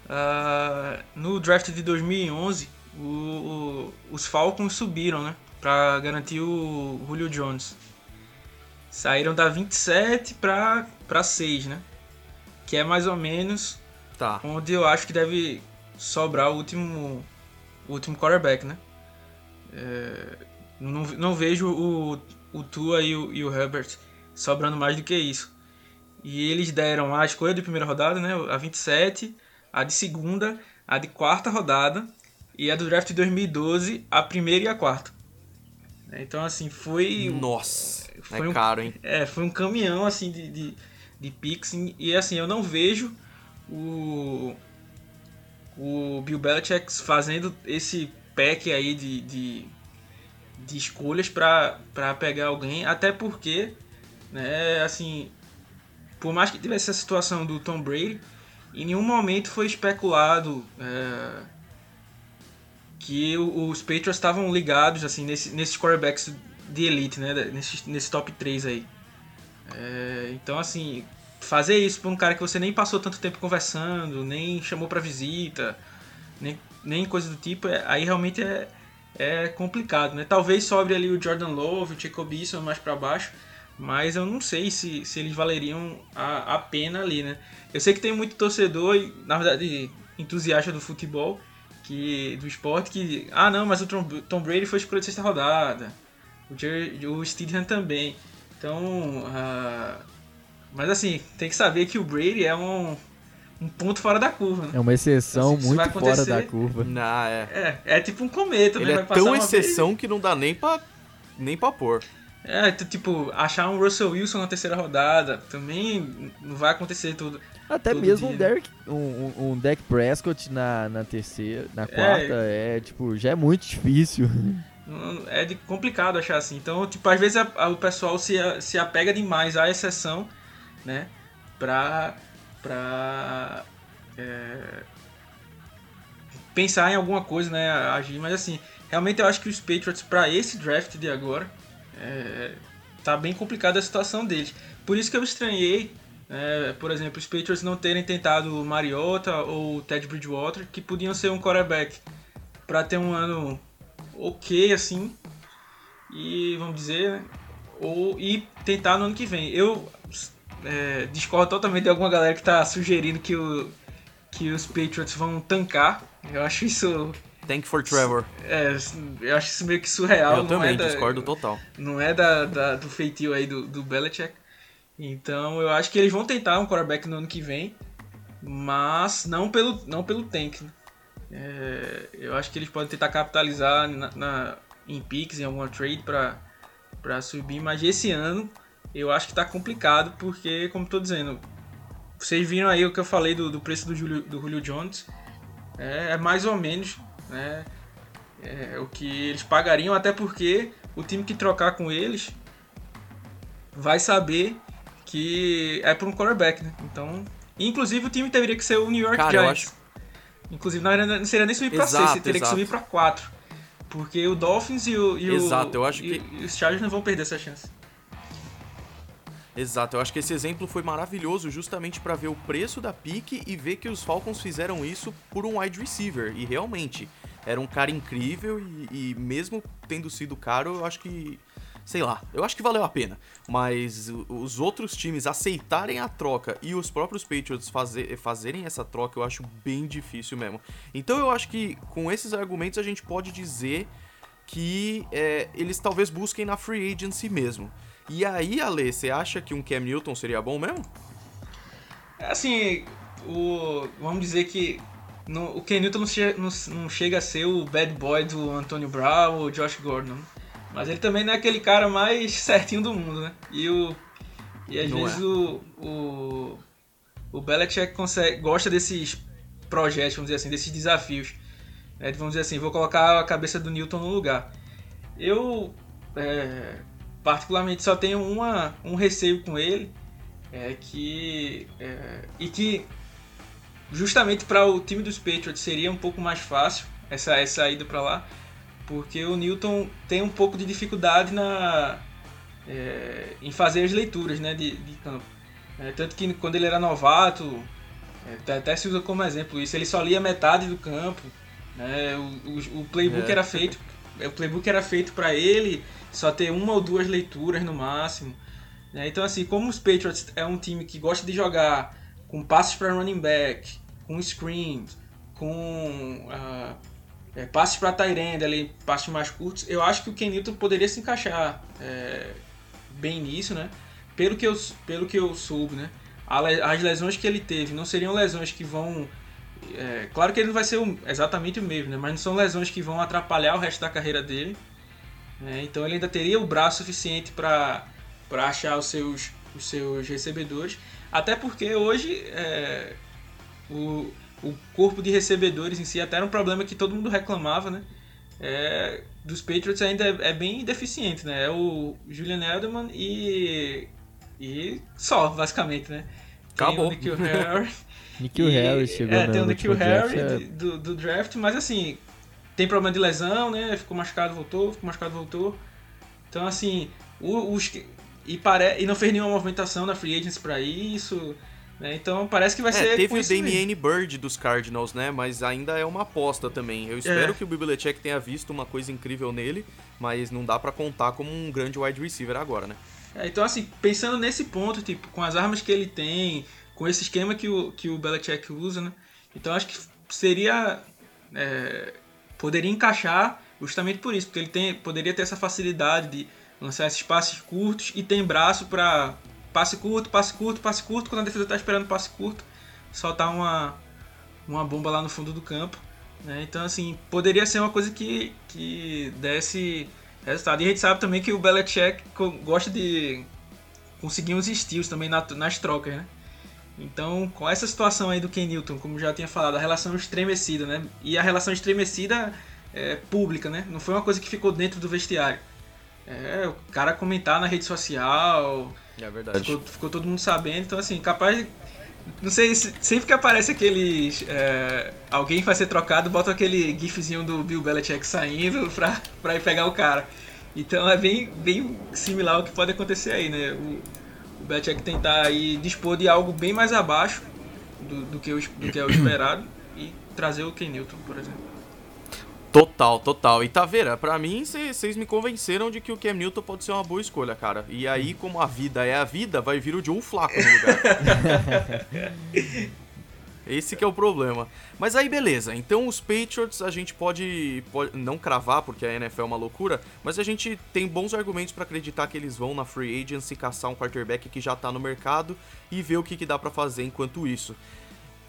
Uh, no draft de 2011, o, o, os Falcons subiram, né? Pra garantir o Julio Jones. Saíram da 27 pra, pra 6, né? Que é mais ou menos tá. onde eu acho que deve sobrar o último, o último quarterback, né? É, não, não vejo o, o Tua e o, e o Herbert sobrando mais do que isso. E eles deram a escolha de primeira rodada, né? A 27 a de segunda, a de quarta rodada e a do draft de 2012, a primeira e a quarta. Então, assim, foi. Nossa, foi é um, caro, hein? É, foi um caminhão, assim, de, de, de picks. E, assim, eu não vejo o. O Bill Belichick fazendo esse pack aí de, de, de escolhas para pegar alguém, até porque, né, assim, por mais que tivesse essa situação do Tom Brady, em nenhum momento foi especulado é, que os Patriots estavam ligados assim nesse, nesses quarterbacks de elite, né? Nesse, nesse top 3 aí. É, então, assim, fazer isso para um cara que você nem passou tanto tempo conversando, nem chamou para visita, nem, nem coisa do tipo, é, aí realmente é, é complicado, né? Talvez sobre ali o Jordan Love, o Jacob Eason mais para baixo, mas eu não sei se, se eles valeriam a, a pena ali, né? Eu sei que tem muito torcedor, e, na verdade, entusiasta do futebol, que do esporte, que. Ah, não, mas o Tom, Tom Brady foi escolhido de sexta rodada. O, Jerry, o Steedham também. Então. Uh, mas assim, tem que saber que o Brady é um, um ponto fora da curva. Né? É uma exceção então, muito fora da curva. Não, é. é. É tipo um cometa, Ele né? é tão exceção vez... que não dá nem pra, nem pra pôr. É, tipo, achar um Russell Wilson na terceira rodada também não vai acontecer tudo. Até mesmo dia. um Derek, um, um, Dak Prescott na, na terceira, na quarta, é, é, tipo, já é muito difícil. É de complicado achar assim. Então, tipo, às vezes a, a, o pessoal se, se apega demais à exceção, né? Pra. pra. É, pensar em alguma coisa, né? Agir. Mas assim, realmente eu acho que os Patriots, para esse draft de agora, é, tá bem complicada a situação deles. Por isso que eu estranhei, é, por exemplo, os Patriots não terem tentado o Mariota ou o Ted Bridgewater, que podiam ser um quarterback para ter um ano ok assim, e vamos dizer, né, ou e tentar no ano que vem. Eu é, discordo totalmente de alguma galera que está sugerindo que, o, que os Patriots vão tancar. Eu acho isso Thank for Trevor. É, eu acho isso meio que surreal. Eu também, é da, discordo total. Não é da, da, do feitio aí do, do Belichick. Então eu acho que eles vão tentar um quarterback no ano que vem, mas não pelo, não pelo tank. Né? É, eu acho que eles podem tentar capitalizar na, na em picks, em alguma trade para subir, mas esse ano eu acho que está complicado porque, como estou dizendo, vocês viram aí o que eu falei do, do preço do Julio, do Julio Jones. É, é mais ou menos né? É, o que eles pagariam, até porque o time que trocar com eles vai saber que é por um quarterback, né? Então, inclusive o time teria que ser o New York Cara, Giants. acho- Inclusive não, seria nem subir Exato, 6, teria exato. que subir pra 4. Porque o Dolphins e, o, e, o- Exato, eu acho e- que- os Chargers não vão perder essa chance. Exato, eu acho que esse exemplo foi maravilhoso justamente pra ver o preço da pique e ver que os Falcons fizeram isso por um wide receiver. E realmente, era um cara incrível e, e mesmo tendo sido caro, eu acho que. Sei lá, eu acho que valeu a pena. Mas os outros times aceitarem a troca e os próprios Patriots fazer, fazerem essa troca, eu acho bem difícil mesmo. Então eu acho que com esses argumentos a gente pode dizer que é, eles talvez busquem na free agency mesmo. E aí, Ale, você acha que um Cam Newton seria bom mesmo? Assim, o, vamos dizer que no, o Ken Newton não, che- não- não chega a ser o bad boy do Antonio Brown ou Josh Gordon. Mas ele também não é aquele cara mais certinho do mundo, né? E, o, e às Não vezes é. o, o, o Belichick consegue, gosta desses projetos, vamos dizer assim, desses desafios. né? Vamos dizer assim, vou colocar a cabeça do Newton no lugar. Eu, é, particularmente, só tenho uma, um receio com ele, é que é, e que justamente para o time dos Patriots seria um pouco mais fácil essa essa ida para lá porque o Newton tem um pouco de dificuldade na é, em fazer as leituras né de, de campo É, tanto que quando ele era novato é, até- se usa como exemplo isso ele só lia metade do campo né o, o, o playbook É. era feito o playbook era feito para ele só ter uma ou duas leituras no máximo né? Então, assim, como os Patriots é um time que gosta de jogar com passes para running back, com screens, com ah, é, passes para end, ali, passes mais curtos, eu acho que o Ken Newton poderia se encaixar é, bem nisso, né? Pelo que eu, pelo que eu soube, né? As lesões que ele teve não seriam lesões que vão. é, claro que ele não vai ser o- exatamente o mesmo, né? Mas não são lesões que vão atrapalhar o resto da carreira dele. Né? Então ele ainda teria o braço suficiente para para achar os seus, os seus recebedores. Até porque hoje é, o, o corpo de recebedores em si até era um problema que todo mundo reclamava, né? É, dos Patriots ainda é, é bem deficiente, né? É o Julian Edelman e, e só, basicamente, né? Tem Acabou. o Nikhil Harry. Nikhil Harris chegou É, tem o Nikhil draft, Harry é- de- do, do draft, mas assim, tem problema de lesão, né? Ficou machucado, voltou, ficou machucado, voltou. Então, assim, os e, pare, e não fez nenhuma movimentação na free agency pra isso, né? Então parece que vai É, ser teve o. Damian Bird dos Cardinals, né? Mas ainda é uma aposta também. Eu espero É. que o Belichick tenha visto uma coisa incrível nele, mas não dá pra contar como um grande wide receiver agora, né? É, então, assim, pensando nesse ponto, tipo, com as armas que ele tem, com esse esquema que o, que o Belichick usa, né? Então acho que seria. é, poderia encaixar justamente por isso, porque ele tem, poderia ter essa facilidade de lançar esses passes curtos e tem braço para passe curto, passe curto, passe curto, quando a defesa tá esperando passe curto, soltar uma, uma bomba lá no fundo do campo. né? Então, assim, poderia ser uma coisa que, que desse resultado. E a gente sabe também que o Belichick gosta de conseguir uns estilos também na- nas trocas, né? Então, com essa situação aí do Ken Newton, como já tinha falado, a relação estremecida, né? E a relação estremecida é pública, né? Não foi uma coisa que ficou dentro do vestiário. É, o cara comentar na rede social, É verdade. ficou, ficou todo mundo sabendo, então assim, capaz Não sei, se- sempre que aparece aqueles. é, alguém vai ser trocado, bota aquele gifzinho do Bill Belichick saindo pra, pra ir pegar o cara. Então é bem, bem similar ao que pode acontecer aí, né? O, o Belichick tentar aí dispor de algo bem mais abaixo do, do, que, o, do que é o esperado e trazer o Ken Newton, por exemplo. Total, total. E Taveira, pra mim, vocês me convenceram de que o Cam Newton pode ser uma boa escolha, cara. E aí, como a vida é a vida, vai vir o Joe Flaco no lugar. Esse que é o problema. Mas aí, beleza. Então, os Patriots, a gente pode, pode não cravar, porque a NFL é uma loucura, mas a gente tem bons argumentos pra acreditar que eles vão na free agency caçar um quarterback que já tá no mercado e ver o que, que dá pra fazer enquanto isso.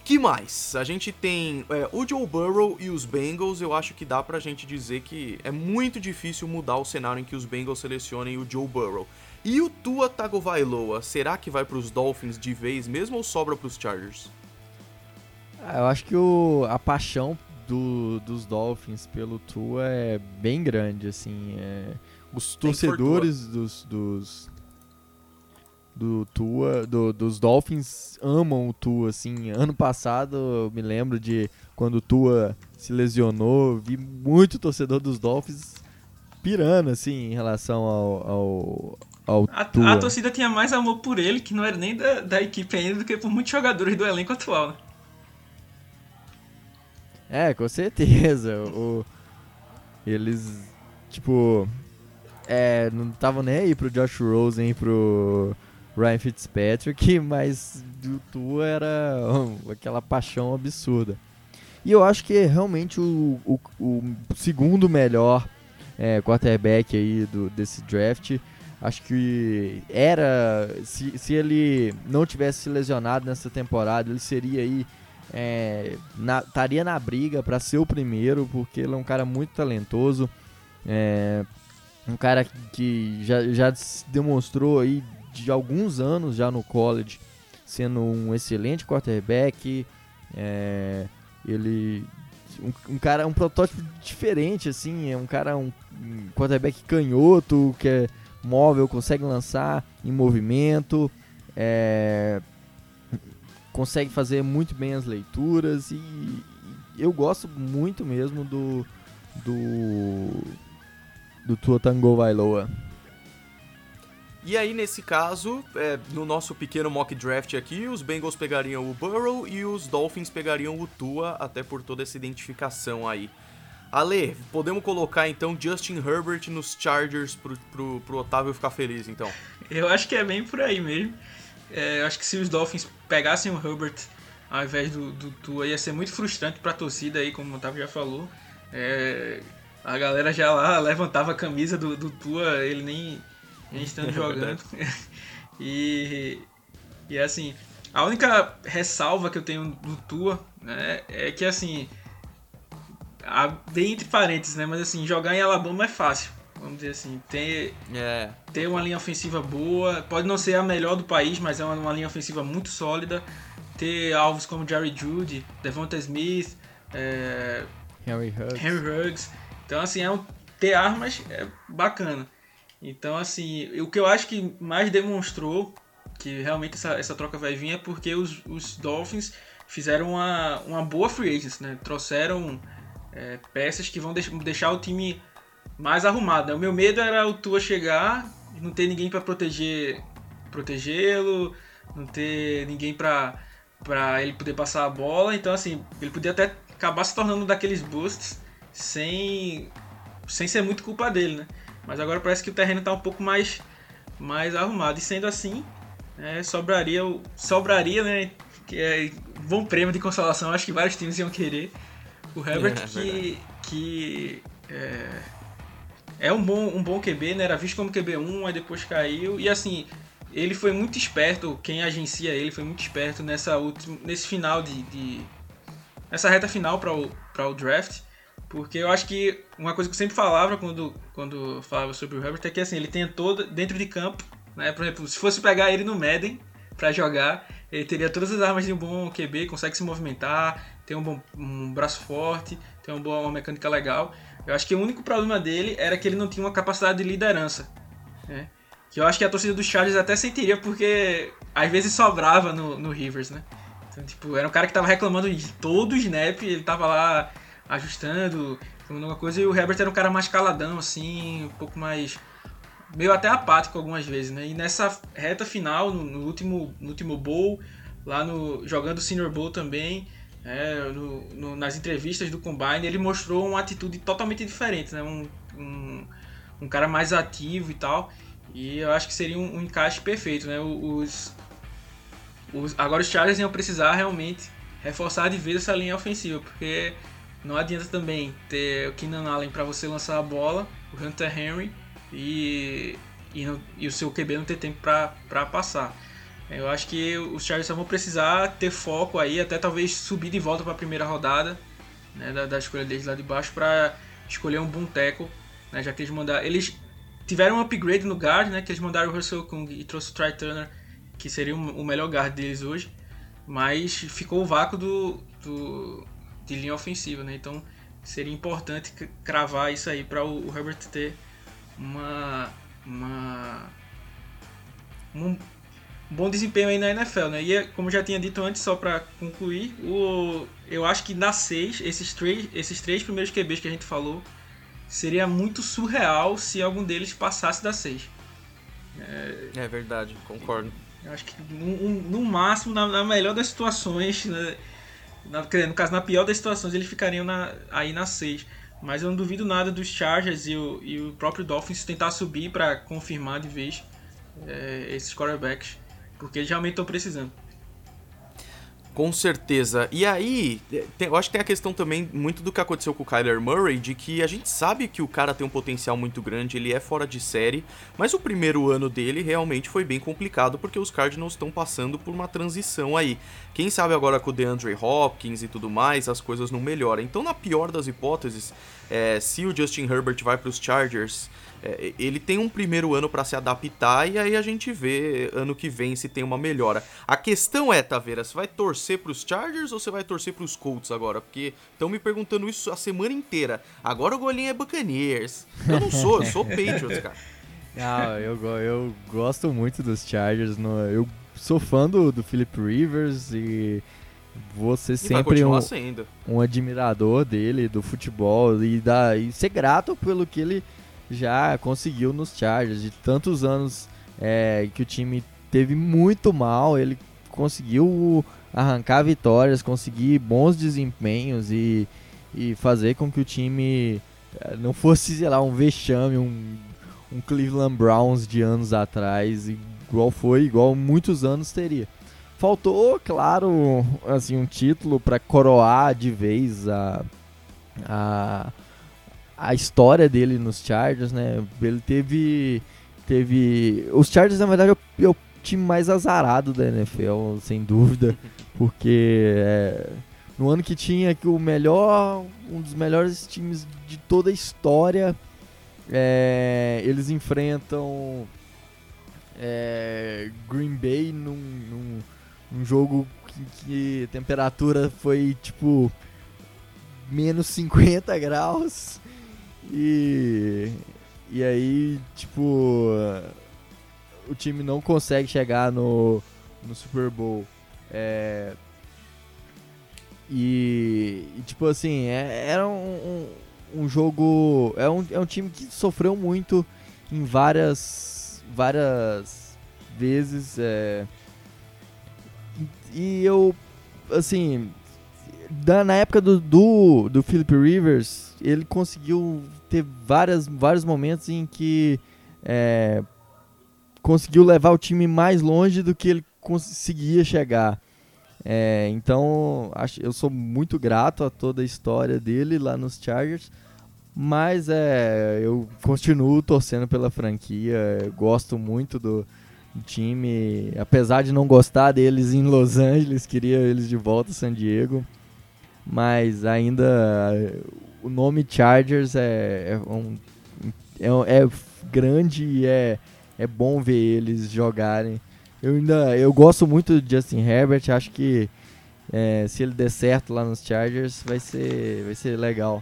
Que mais? A gente tem é, o Joe Burrow e os Bengals. Eu acho que dá pra gente dizer que é muito difícil mudar o cenário em que os Bengals selecionem o Joe Burrow. E o Tua Tagovailoa, será que vai pros Dolphins de vez mesmo ou sobra pros Chargers? Eu acho que o, a paixão do- dos Dolphins pelo Tua é bem grande, assim. é. os torcedores dos, dos do Tua, do, dos Dolphins amam o Tua, assim. Ano passado eu me lembro de quando o Tua se lesionou, vi muito torcedor dos Dolphins pirando, assim, em relação ao, ao, ao a, Tua. A torcida tinha mais amor por ele, que não era nem da, da equipe ainda, do que por muitos jogadores do elenco atual, né? É, com certeza. O, eles, tipo, é, não estavam nem aí pro Josh Rosen pro Ryan Fitzpatrick, mas do Tua era aquela paixão absurda. E eu acho que é realmente o, o, o segundo melhor é, quarterback aí do, desse draft. Acho que era. Se, se ele não tivesse se lesionado nessa temporada, ele seria aí. É, na, estaria na briga para ser o primeiro, porque ele é um cara muito talentoso. É, um cara que já, já demonstrou aí de alguns anos já no college, sendo um excelente quarterback. É, ele um, um, cara, um protótipo diferente, assim, é um cara, um, um quarterback canhoto, que é móvel, consegue lançar em movimento, é, consegue fazer muito bem as leituras e, e eu gosto muito mesmo do do do Tua Tango Vailoa. E aí, nesse caso, é, no nosso pequeno mock draft aqui, os Bengals pegariam o Burrow e os Dolphins pegariam o Tua, até por toda essa identificação aí. Ale, podemos colocar então Justin Herbert nos Chargers pro, pro, pro Otávio ficar feliz, então? Eu acho que é bem por aí mesmo. É, eu acho que se os Dolphins pegassem o Herbert ao invés do, do Tua, ia ser muito frustrante pra torcida aí, como o Otávio já falou. É, a galera já lá levantava a camisa do, do Tua, ele nem a gente estando jogando. e, e assim, a única ressalva que eu tenho do Tua né, é que assim, a, bem entre parênteses, né? Mas assim, jogar em Alabama é fácil. Vamos dizer assim, ter, é. ter uma linha ofensiva boa, pode não ser a melhor do país, mas é uma, uma linha ofensiva muito sólida. Ter alvos como Jerry Judy, Devonta Smith, é, Henry Huggs. Henry Huggs. Então, assim, é um, ter armas é bacana. Então, assim, o que eu acho que mais demonstrou que realmente essa, essa troca vai vir é porque os, os Dolphins fizeram uma, uma boa free agents, né? Trouxeram é, peças que vão deix, deixar o time mais arrumado. Né? O meu medo era o Tua chegar e não ter ninguém para proteger protegê-lo, não ter ninguém para para ele poder passar a bola. Então, assim, ele podia até acabar se tornando daqueles busts sem sem ser muito culpa dele, né? Mas agora parece que o terreno está um pouco mais, mais arrumado. E sendo assim, é, sobraria, sobraria, né? Que é bom prêmio de consolação, acho que vários times iam querer. O Herbert, é, que, que é, é, um, bom, um bom QB, né? Era visto como QB1, aí depois caiu. E assim, ele foi muito esperto, quem agencia ele foi muito esperto nessa última, nesse final de, de nessa reta final para o, o draft porque eu acho que uma coisa que eu sempre falava quando, quando falava sobre o Herbert é que assim, ele tentou dentro de campo, né? Por exemplo, se fosse pegar ele no Madden para jogar, ele teria todas as armas de um bom QB, consegue se movimentar, tem um bom um braço forte, tem uma boa uma mecânica legal. Eu acho que o único problema dele era que ele não tinha uma capacidade de liderança, né? Que eu acho que a torcida dos Chargers até sentiria porque às vezes sobrava no, no Rivers, né? Então, tipo, era um cara que tava reclamando de todo o snap, ele tava lá ajustando, alguma coisa. E o Herbert era um cara mais caladão, assim, um pouco mais. meio até apático algumas vezes, né? E nessa reta final, no, no último, no último bowl, lá no. jogando o Senior Bowl também. É, no, no, nas entrevistas do Combine, ele mostrou uma atitude totalmente diferente, né? Um, um, um cara mais ativo e tal. E eu acho que seria um, um encaixe perfeito, né? Os, os, agora os Chargers iam precisar realmente reforçar de vez essa linha ofensiva, porque não adianta também ter o Keenan Allen para você lançar a bola, o Hunter Henry e, e, e o seu QB não ter tempo para passar. Eu acho que os Chargers vão precisar ter foco aí, até talvez subir de volta para a primeira rodada né, da, da, escolha deles lá de baixo para escolher um bom tackle, né, já que eles mandaram. Eles tiveram um upgrade no guard, né, que eles mandaram o Russell Kung e trouxe o Try Turner, que seria o melhor guard deles hoje, mas ficou o vácuo do, do de linha ofensiva, né? Então seria importante cravar isso aí para o Herbert ter uma, uma um bom desempenho aí na NFL, né? E é, como já tinha dito antes, só para concluir, o, eu acho que na 6, esses três, esses três primeiros QBs que a gente falou, seria muito surreal se algum deles passasse da 6. É, é verdade, concordo. Eu acho que no, no máximo, na, na, melhor das situações, né? na, no caso, na pior das situações, eles ficariam na, aí na 6. Mas eu não duvido nada dos Chargers e o, e o próprio Dolphins tentar subir para confirmar de vez é, esses quarterbacks, porque eles realmente estão precisando. Com certeza. E aí, tem, eu acho que tem a questão também muito do que aconteceu com o Kyler Murray, de que a gente sabe que o cara tem um potencial muito grande, ele é fora de série, mas o primeiro ano dele realmente foi bem complicado porque os Cardinals estão passando por uma transição aí. Quem sabe agora com o DeAndre Hopkins e tudo mais, as coisas não melhoram. Então, na pior das hipóteses, é, se o Justin Herbert vai para os Chargers é, ele tem um primeiro ano para se adaptar e aí a gente vê ano que vem se tem uma melhora. A questão é, Taveira, você vai torcer para os Chargers ou você vai torcer para os Colts agora? Porque estão me perguntando isso a semana inteira. Agora o golinho é Buccaneers. Eu não sou, eu sou Patriots, cara. Não, eu, eu gosto muito dos Chargers. No, eu sou fã do, do Philip Rivers e você sempre um, um admirador dele, do futebol e, da, e ser grato pelo que ele já conseguiu nos Chargers. De tantos anos é, que o time teve muito mal, ele conseguiu arrancar vitórias, conseguir bons desempenhos e, e fazer com que o time é, não fosse, sei lá, um vexame, um, um Cleveland Browns de anos atrás, igual foi, igual muitos anos teria. Faltou, claro, assim, um título para coroar de vez a, a a história dele nos Chargers, né? Ele teve. teve Os Chargers, na verdade, é o, é time mais azarado da NFL, sem dúvida. Porque é, no ano que tinha que o melhor. Um dos melhores times de toda a história. É, eles enfrentam é, Green Bay num, num, num jogo que, que, a temperatura foi tipo menos 50 graus e, e aí, tipo, o time não consegue chegar no, no Super Bowl. É, e, e, tipo assim, é, era um, um, jogo. É um, é um time que sofreu muito em várias, várias vezes. É, e eu, assim, da, na época do, do, do Philip Rivers, ele conseguiu ter várias, vários momentos em que é, conseguiu levar o time mais longe do que ele conseguia chegar. É, então, acho, eu sou muito grato a toda a história dele lá nos Chargers, mas é, eu continuo torcendo pela franquia, gosto muito do, do, time, apesar de não gostar deles em Los Angeles, queria eles de volta a San Diego, mas ainda o nome Chargers é, é, um, é, é grande e é, é bom ver eles jogarem. Eu ainda eu gosto muito de Justin Herbert, acho que é, se ele der certo lá nos Chargers vai ser, vai ser legal.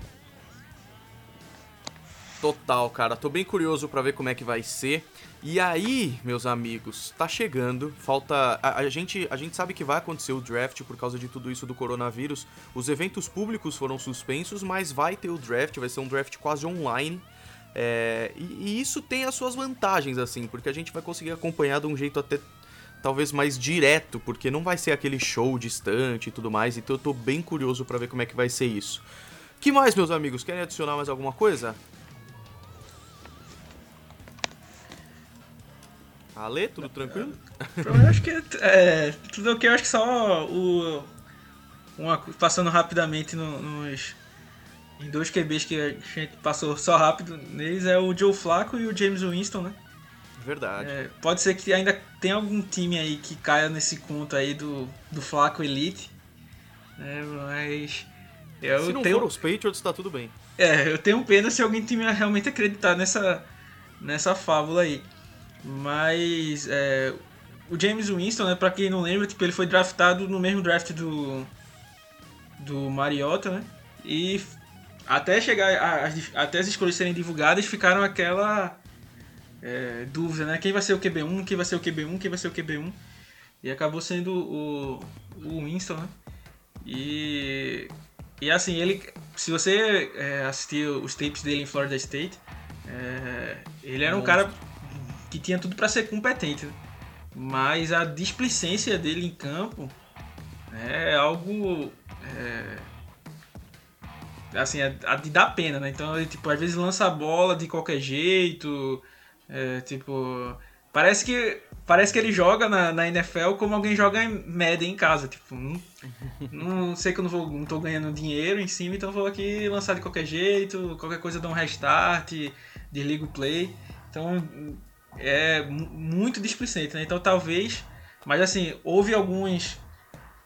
Total, cara. Tô bem curioso para ver como é que vai ser. E aí, meus amigos, tá chegando. Falta. A, a, gente, a gente sabe que vai acontecer o draft por causa de tudo isso do coronavírus. Os eventos públicos foram suspensos, mas vai ter o draft. Vai ser um draft quase online. É, e, e isso tem as suas vantagens, assim, porque a gente vai conseguir acompanhar de um jeito até talvez mais direto, porque não vai ser aquele show distante e tudo mais. Então eu tô bem curioso para ver como é que vai ser isso. Que mais, meus amigos? Querem adicionar mais alguma coisa? Ale, tudo tranquilo? Eu acho que é, tudo ok, eu acho que só o. Uma, passando rapidamente no, nos. Em dois QBs que a gente passou só rápido neles é o Joe Flaco e o James Winston, né? Verdade. É, pode ser que ainda tenha algum time aí que caia nesse conto aí do, do Flaco Elite. Né? Mas. Eu se não tenho... for os Patriots, tá tudo bem. É, eu tenho pena se alguém time realmente acreditar nessa, nessa fábula aí. Mas é, o James Winston, né, pra quem não lembra, tipo, ele foi draftado no mesmo draft do, do Mariota, né? E até chegar a, até as escolhas serem divulgadas, ficaram aquela é, dúvida, né? Quem vai ser o QB1, quem vai ser o QB1, quem vai ser o QB1. E acabou sendo o, o Winston, né? E, e assim, ele, se você é, assistir os tapes dele em Florida State, é, ele era um cara que tinha tudo para ser competente, mas a displicência dele em campo é algo é, assim, é, de dar pena, né? Então ele tipo, às vezes lança a bola de qualquer jeito, é, tipo, parece que parece que ele joga na, na NFL como alguém joga em Madden em casa, tipo, não, não sei que eu não, vou, não tô ganhando dinheiro em cima, então vou aqui lançar de qualquer jeito, qualquer coisa dá um restart, desliga o play. Então é muito displicente, né? Então talvez, mas assim, houve alguns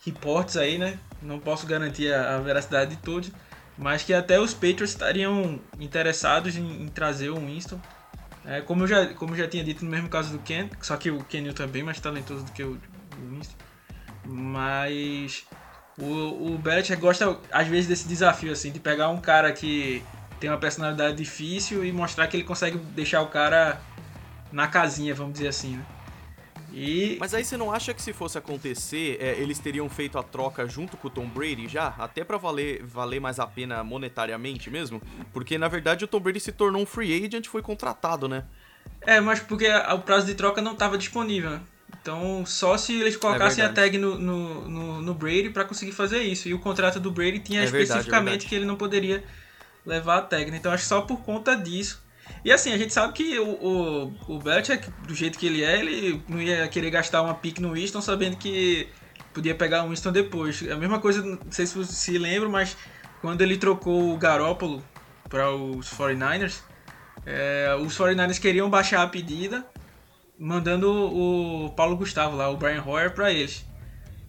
reportes aí, né? Não posso garantir a, a veracidade de todos, mas que até os Patriots estariam interessados em, em trazer o Winston. É, como, eu já, como eu já tinha dito no mesmo caso do Ken, só que o Ken Newton é bem mais talentoso do que o, o Winston. Mas o, o Belichick gosta, às vezes, desse desafio, assim, de pegar um cara que tem uma personalidade difícil e mostrar que ele consegue deixar o cara na casinha, vamos dizer assim, né? E... Mas aí você não acha que se fosse acontecer, é, eles teriam feito a troca junto com o Tom Brady já? Até para valer, valer mais a pena monetariamente mesmo? Porque na verdade o Tom Brady se tornou um free agent e foi contratado, né? É, mas porque o prazo de troca não estava disponível, né? Então, só se eles colocassem é a tag no, no, no, no Brady para conseguir fazer isso. E o contrato do Brady tinha é especificamente verdade, é que ele não poderia levar a tag. Né? Então, acho que só por conta disso e assim, a gente sabe que o, o, o Belichick, do jeito que ele é, ele não ia querer gastar uma pick no Winston sabendo que podia pegar o Winston depois. A mesma coisa, não sei se você se lembra, mas quando ele trocou o Garópolo para os 49ers, é, os 49ers queriam baixar a pedida, mandando o Paulo Gustavo lá, o Brian Hoyer, para eles.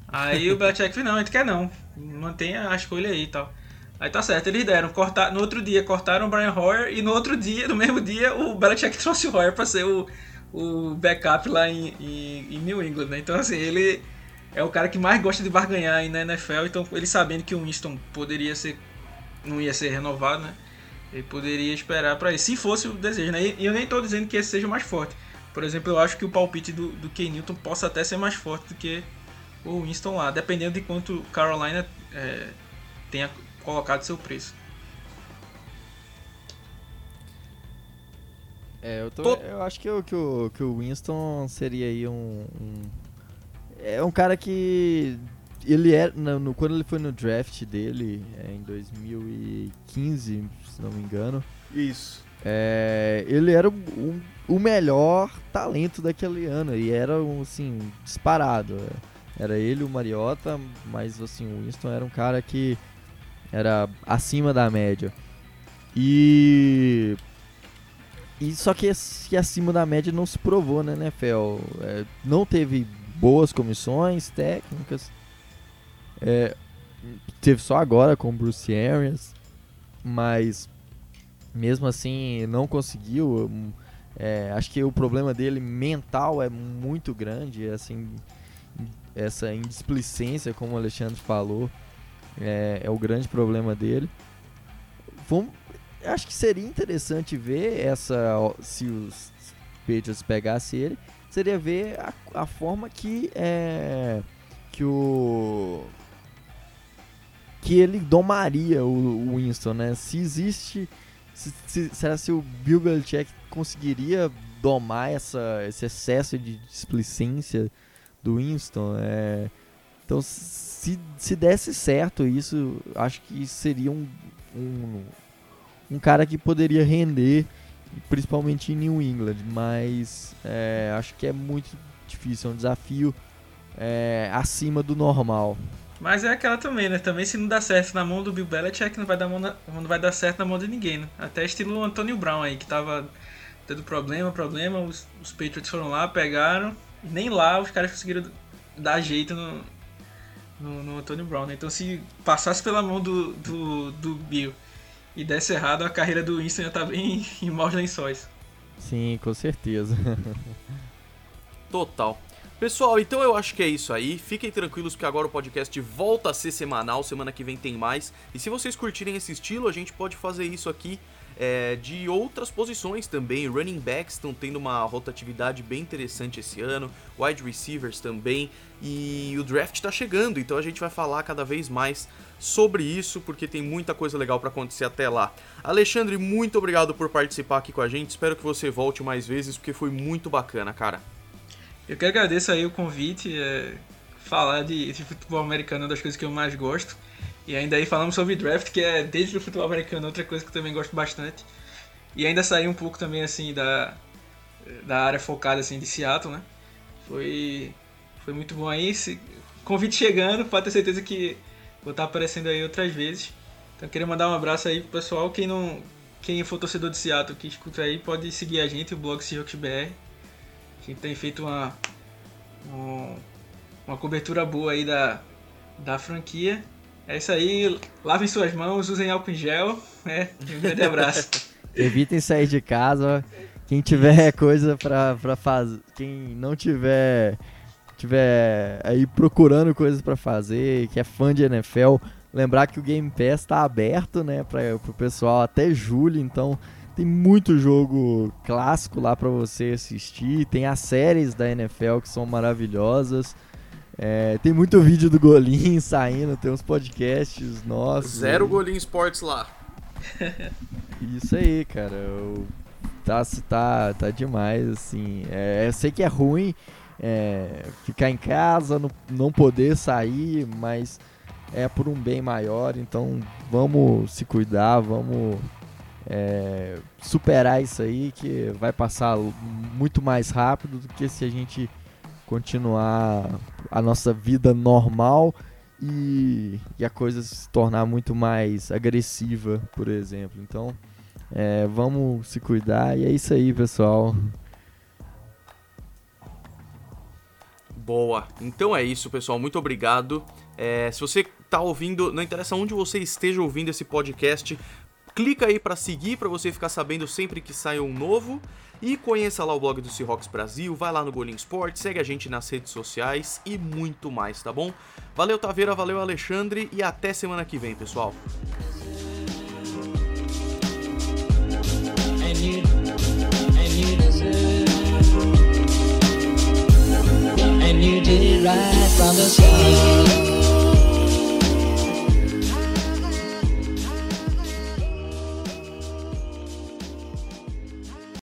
Aí o Belichick falou, não, a gente quer não, mantenha a escolha aí e tal. Aí tá certo, eles deram. Cortar, no outro dia cortaram o Brian Hoyer e no outro dia, no mesmo dia, o Belichick trouxe o Hoyer pra ser o, o backup lá em, em, em New England, né? Então, assim, ele é o cara que mais gosta de barganhar aí na NFL. Então, ele sabendo que o Winston poderia ser. não ia ser renovado, né? Ele poderia esperar para isso, se fosse o desejo, né? E eu nem tô dizendo que esse seja mais forte. Por exemplo, eu acho que o palpite do, do Ken Newton possa até ser mais forte do que o Winston lá, dependendo de quanto Carolina é, tenha colocado seu preço. É, eu, tô, eu acho que, eu, que, o, que o Winston seria aí um, um É um cara que. Ele era. No, no, quando ele foi no draft dele, é, em 2015, se não me engano. Isso. É, ele era o, o melhor talento daquele ano. E era, assim, disparado. Era ele, o Mariota, mas assim, o Winston era um cara que era acima da média. E. E só que, que acima da média não se provou né, NFL. É, não teve boas comissões técnicas. É, teve só agora com o Bruce Arians. Mas mesmo assim não conseguiu. É, acho que o problema dele mental é muito grande. Assim, essa indisplicência, como o Alexandre falou. É, é o grande problema dele. Acho que seria interessante ver essa se os Patriots pegassem ele, seria ver a, a forma que é que o que ele domaria o, o Winston, né? Se existe se, se, será se o Bill Belichick conseguiria domar essa, esse excesso de displicência do Winston? É, então, se, se desse certo isso, acho que seria um, um, um cara que poderia render, principalmente em New England, mas é, acho que é muito difícil, é um desafio é, acima do normal. Mas é aquela também, né? Também se não dá certo na mão do Bill Belichick, não vai dar, na, não vai dar certo na mão de ninguém, né? Até estilo Antonio Brown aí, que tava tendo problema, problema, os, os Patriots foram lá, pegaram, nem lá os caras conseguiram dar jeito no, no, no Antônio Brown. Né? Então, se passasse pela mão do, do, do Bill e desse errado, a carreira do Winston ia estar tá bem em maus lençóis. Sim, com certeza. Total. Pessoal, então eu acho que é isso aí. Fiquem tranquilos que agora o podcast volta a ser semanal. Semana que vem tem mais. E se vocês curtirem esse estilo, a gente pode fazer isso aqui é, de outras posições também. Running backs estão tendo uma rotatividade bem interessante esse ano, wide receivers também, e o draft está chegando, então a gente vai falar cada vez mais sobre isso, porque tem muita coisa legal para acontecer até lá. Alexandre, muito obrigado por participar aqui com a gente, espero que você volte mais vezes, porque foi muito bacana, cara. Eu que agradeço aí o convite, é, falar de, de futebol americano é uma das coisas que eu mais gosto. E ainda aí falamos sobre draft, que é desde o futebol americano outra coisa que eu também gosto bastante. E ainda sair um pouco também assim da, da área focada assim de Seattle, né? Foi foi muito bom aí. Se, convite chegando, pode ter certeza que vou estar aparecendo aí outras vezes. Então queria mandar um abraço aí pro pessoal. Quem não quem for torcedor de Seattle que escuta aí, pode seguir a gente, o blog Seahawks BR. A gente tem feito uma, uma cobertura boa aí da, da franquia. É isso aí, lavem suas mãos, usem álcool em gel. É, um grande abraço. Evitem sair de casa. Quem tiver coisa pra, pra fazer. Quem não tiver. Tiver aí procurando coisas para fazer, que é fã de NFL, lembrar que o Game Pass tá aberto, né, para o pessoal até julho, então tem muito jogo clássico lá para você assistir, tem as séries da NFL que são maravilhosas. É, tem muito vídeo do Golim saindo, tem uns podcasts nossos. Zero Golim Sports lá. Isso aí, cara. Eu, tá, tá, tá demais, assim. É, eu sei que é ruim é, ficar em casa, não, não poder sair, mas é por um bem maior, então vamos se cuidar, vamos é, superar isso aí que vai passar muito mais rápido do que se a gente continuar a nossa vida normal e, e a coisa se tornar muito mais agressiva, por exemplo. Então, é, vamos se cuidar e é isso aí, pessoal. Boa. Então é isso, pessoal. Muito obrigado. É, se você está ouvindo, não interessa onde você esteja ouvindo esse podcast, clica aí para seguir para você ficar sabendo sempre que sai um novo. E conheça lá o blog do Seahawks Brasil, vai lá no Golim Sport, segue a gente nas redes sociais e muito mais, tá bom? Valeu Taveira, valeu Alexandre e até semana que vem, pessoal. And you, did right from the start.